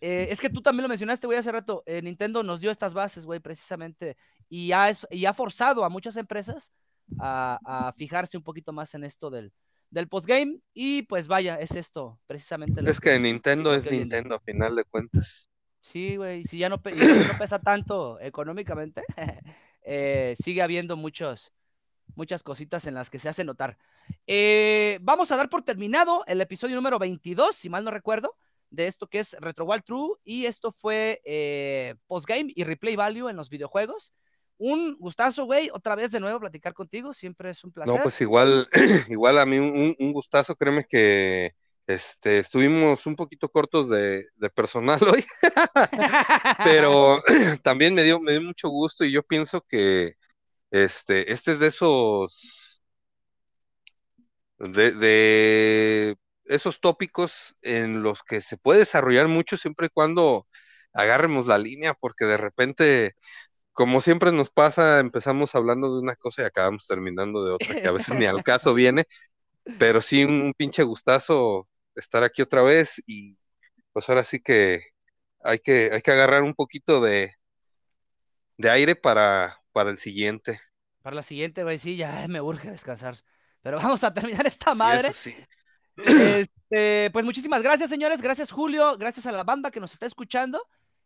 eh, es que tú también lo mencionaste, güey, hace rato. Eh, Nintendo nos dio estas bases, güey, precisamente, y ha, y ha forzado a muchas empresas a, fijarse un poquito más en esto del, del postgame. Y pues vaya, es esto, precisamente. es que, Nintendo es Nintendo, a final de cuentas. Sí, güey, si ya no, pesa tanto económicamente, [LAUGHS] eh, sigue habiendo muchos, muchas cositas en las que se hace notar. Eh, vamos a dar por terminado el episodio número 22, si mal no recuerdo, de esto que es Retro Wild True. Y esto fue eh, postgame y replay value en los videojuegos un gustazo, güey, otra vez de nuevo platicar contigo, siempre es un placer. No, pues igual, [CLEARS THROAT] igual a mí un, gustazo, créeme que este, estuvimos un poquito cortos de, personal [LAUGHS] hoy, pero [CLEARS THROAT] también me dio, me dio mucho gusto y yo pienso que este, este es de esos, de, de esos tópicos en los que se puede desarrollar mucho siempre y cuando agarremos la línea, porque de repente como siempre nos pasa, empezamos hablando de una cosa y acabamos terminando de otra, que a veces ni al caso viene, pero sí un, pinche gustazo estar aquí otra vez y pues ahora sí que hay que, hay que agarrar un poquito de, de aire para, para el siguiente. Para la siguiente, güey, sí, ya me urge descansar. Pero vamos a terminar esta madre. Este, pues muchísimas gracias, señores. Gracias, Julio. Gracias a la banda que nos está escuchando.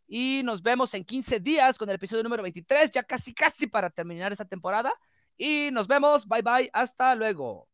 Y nos vemos en 15 días con el episodio número 23, ya casi, casi para terminar esta temporada. Y nos vemos. Bye, bye. Hasta luego.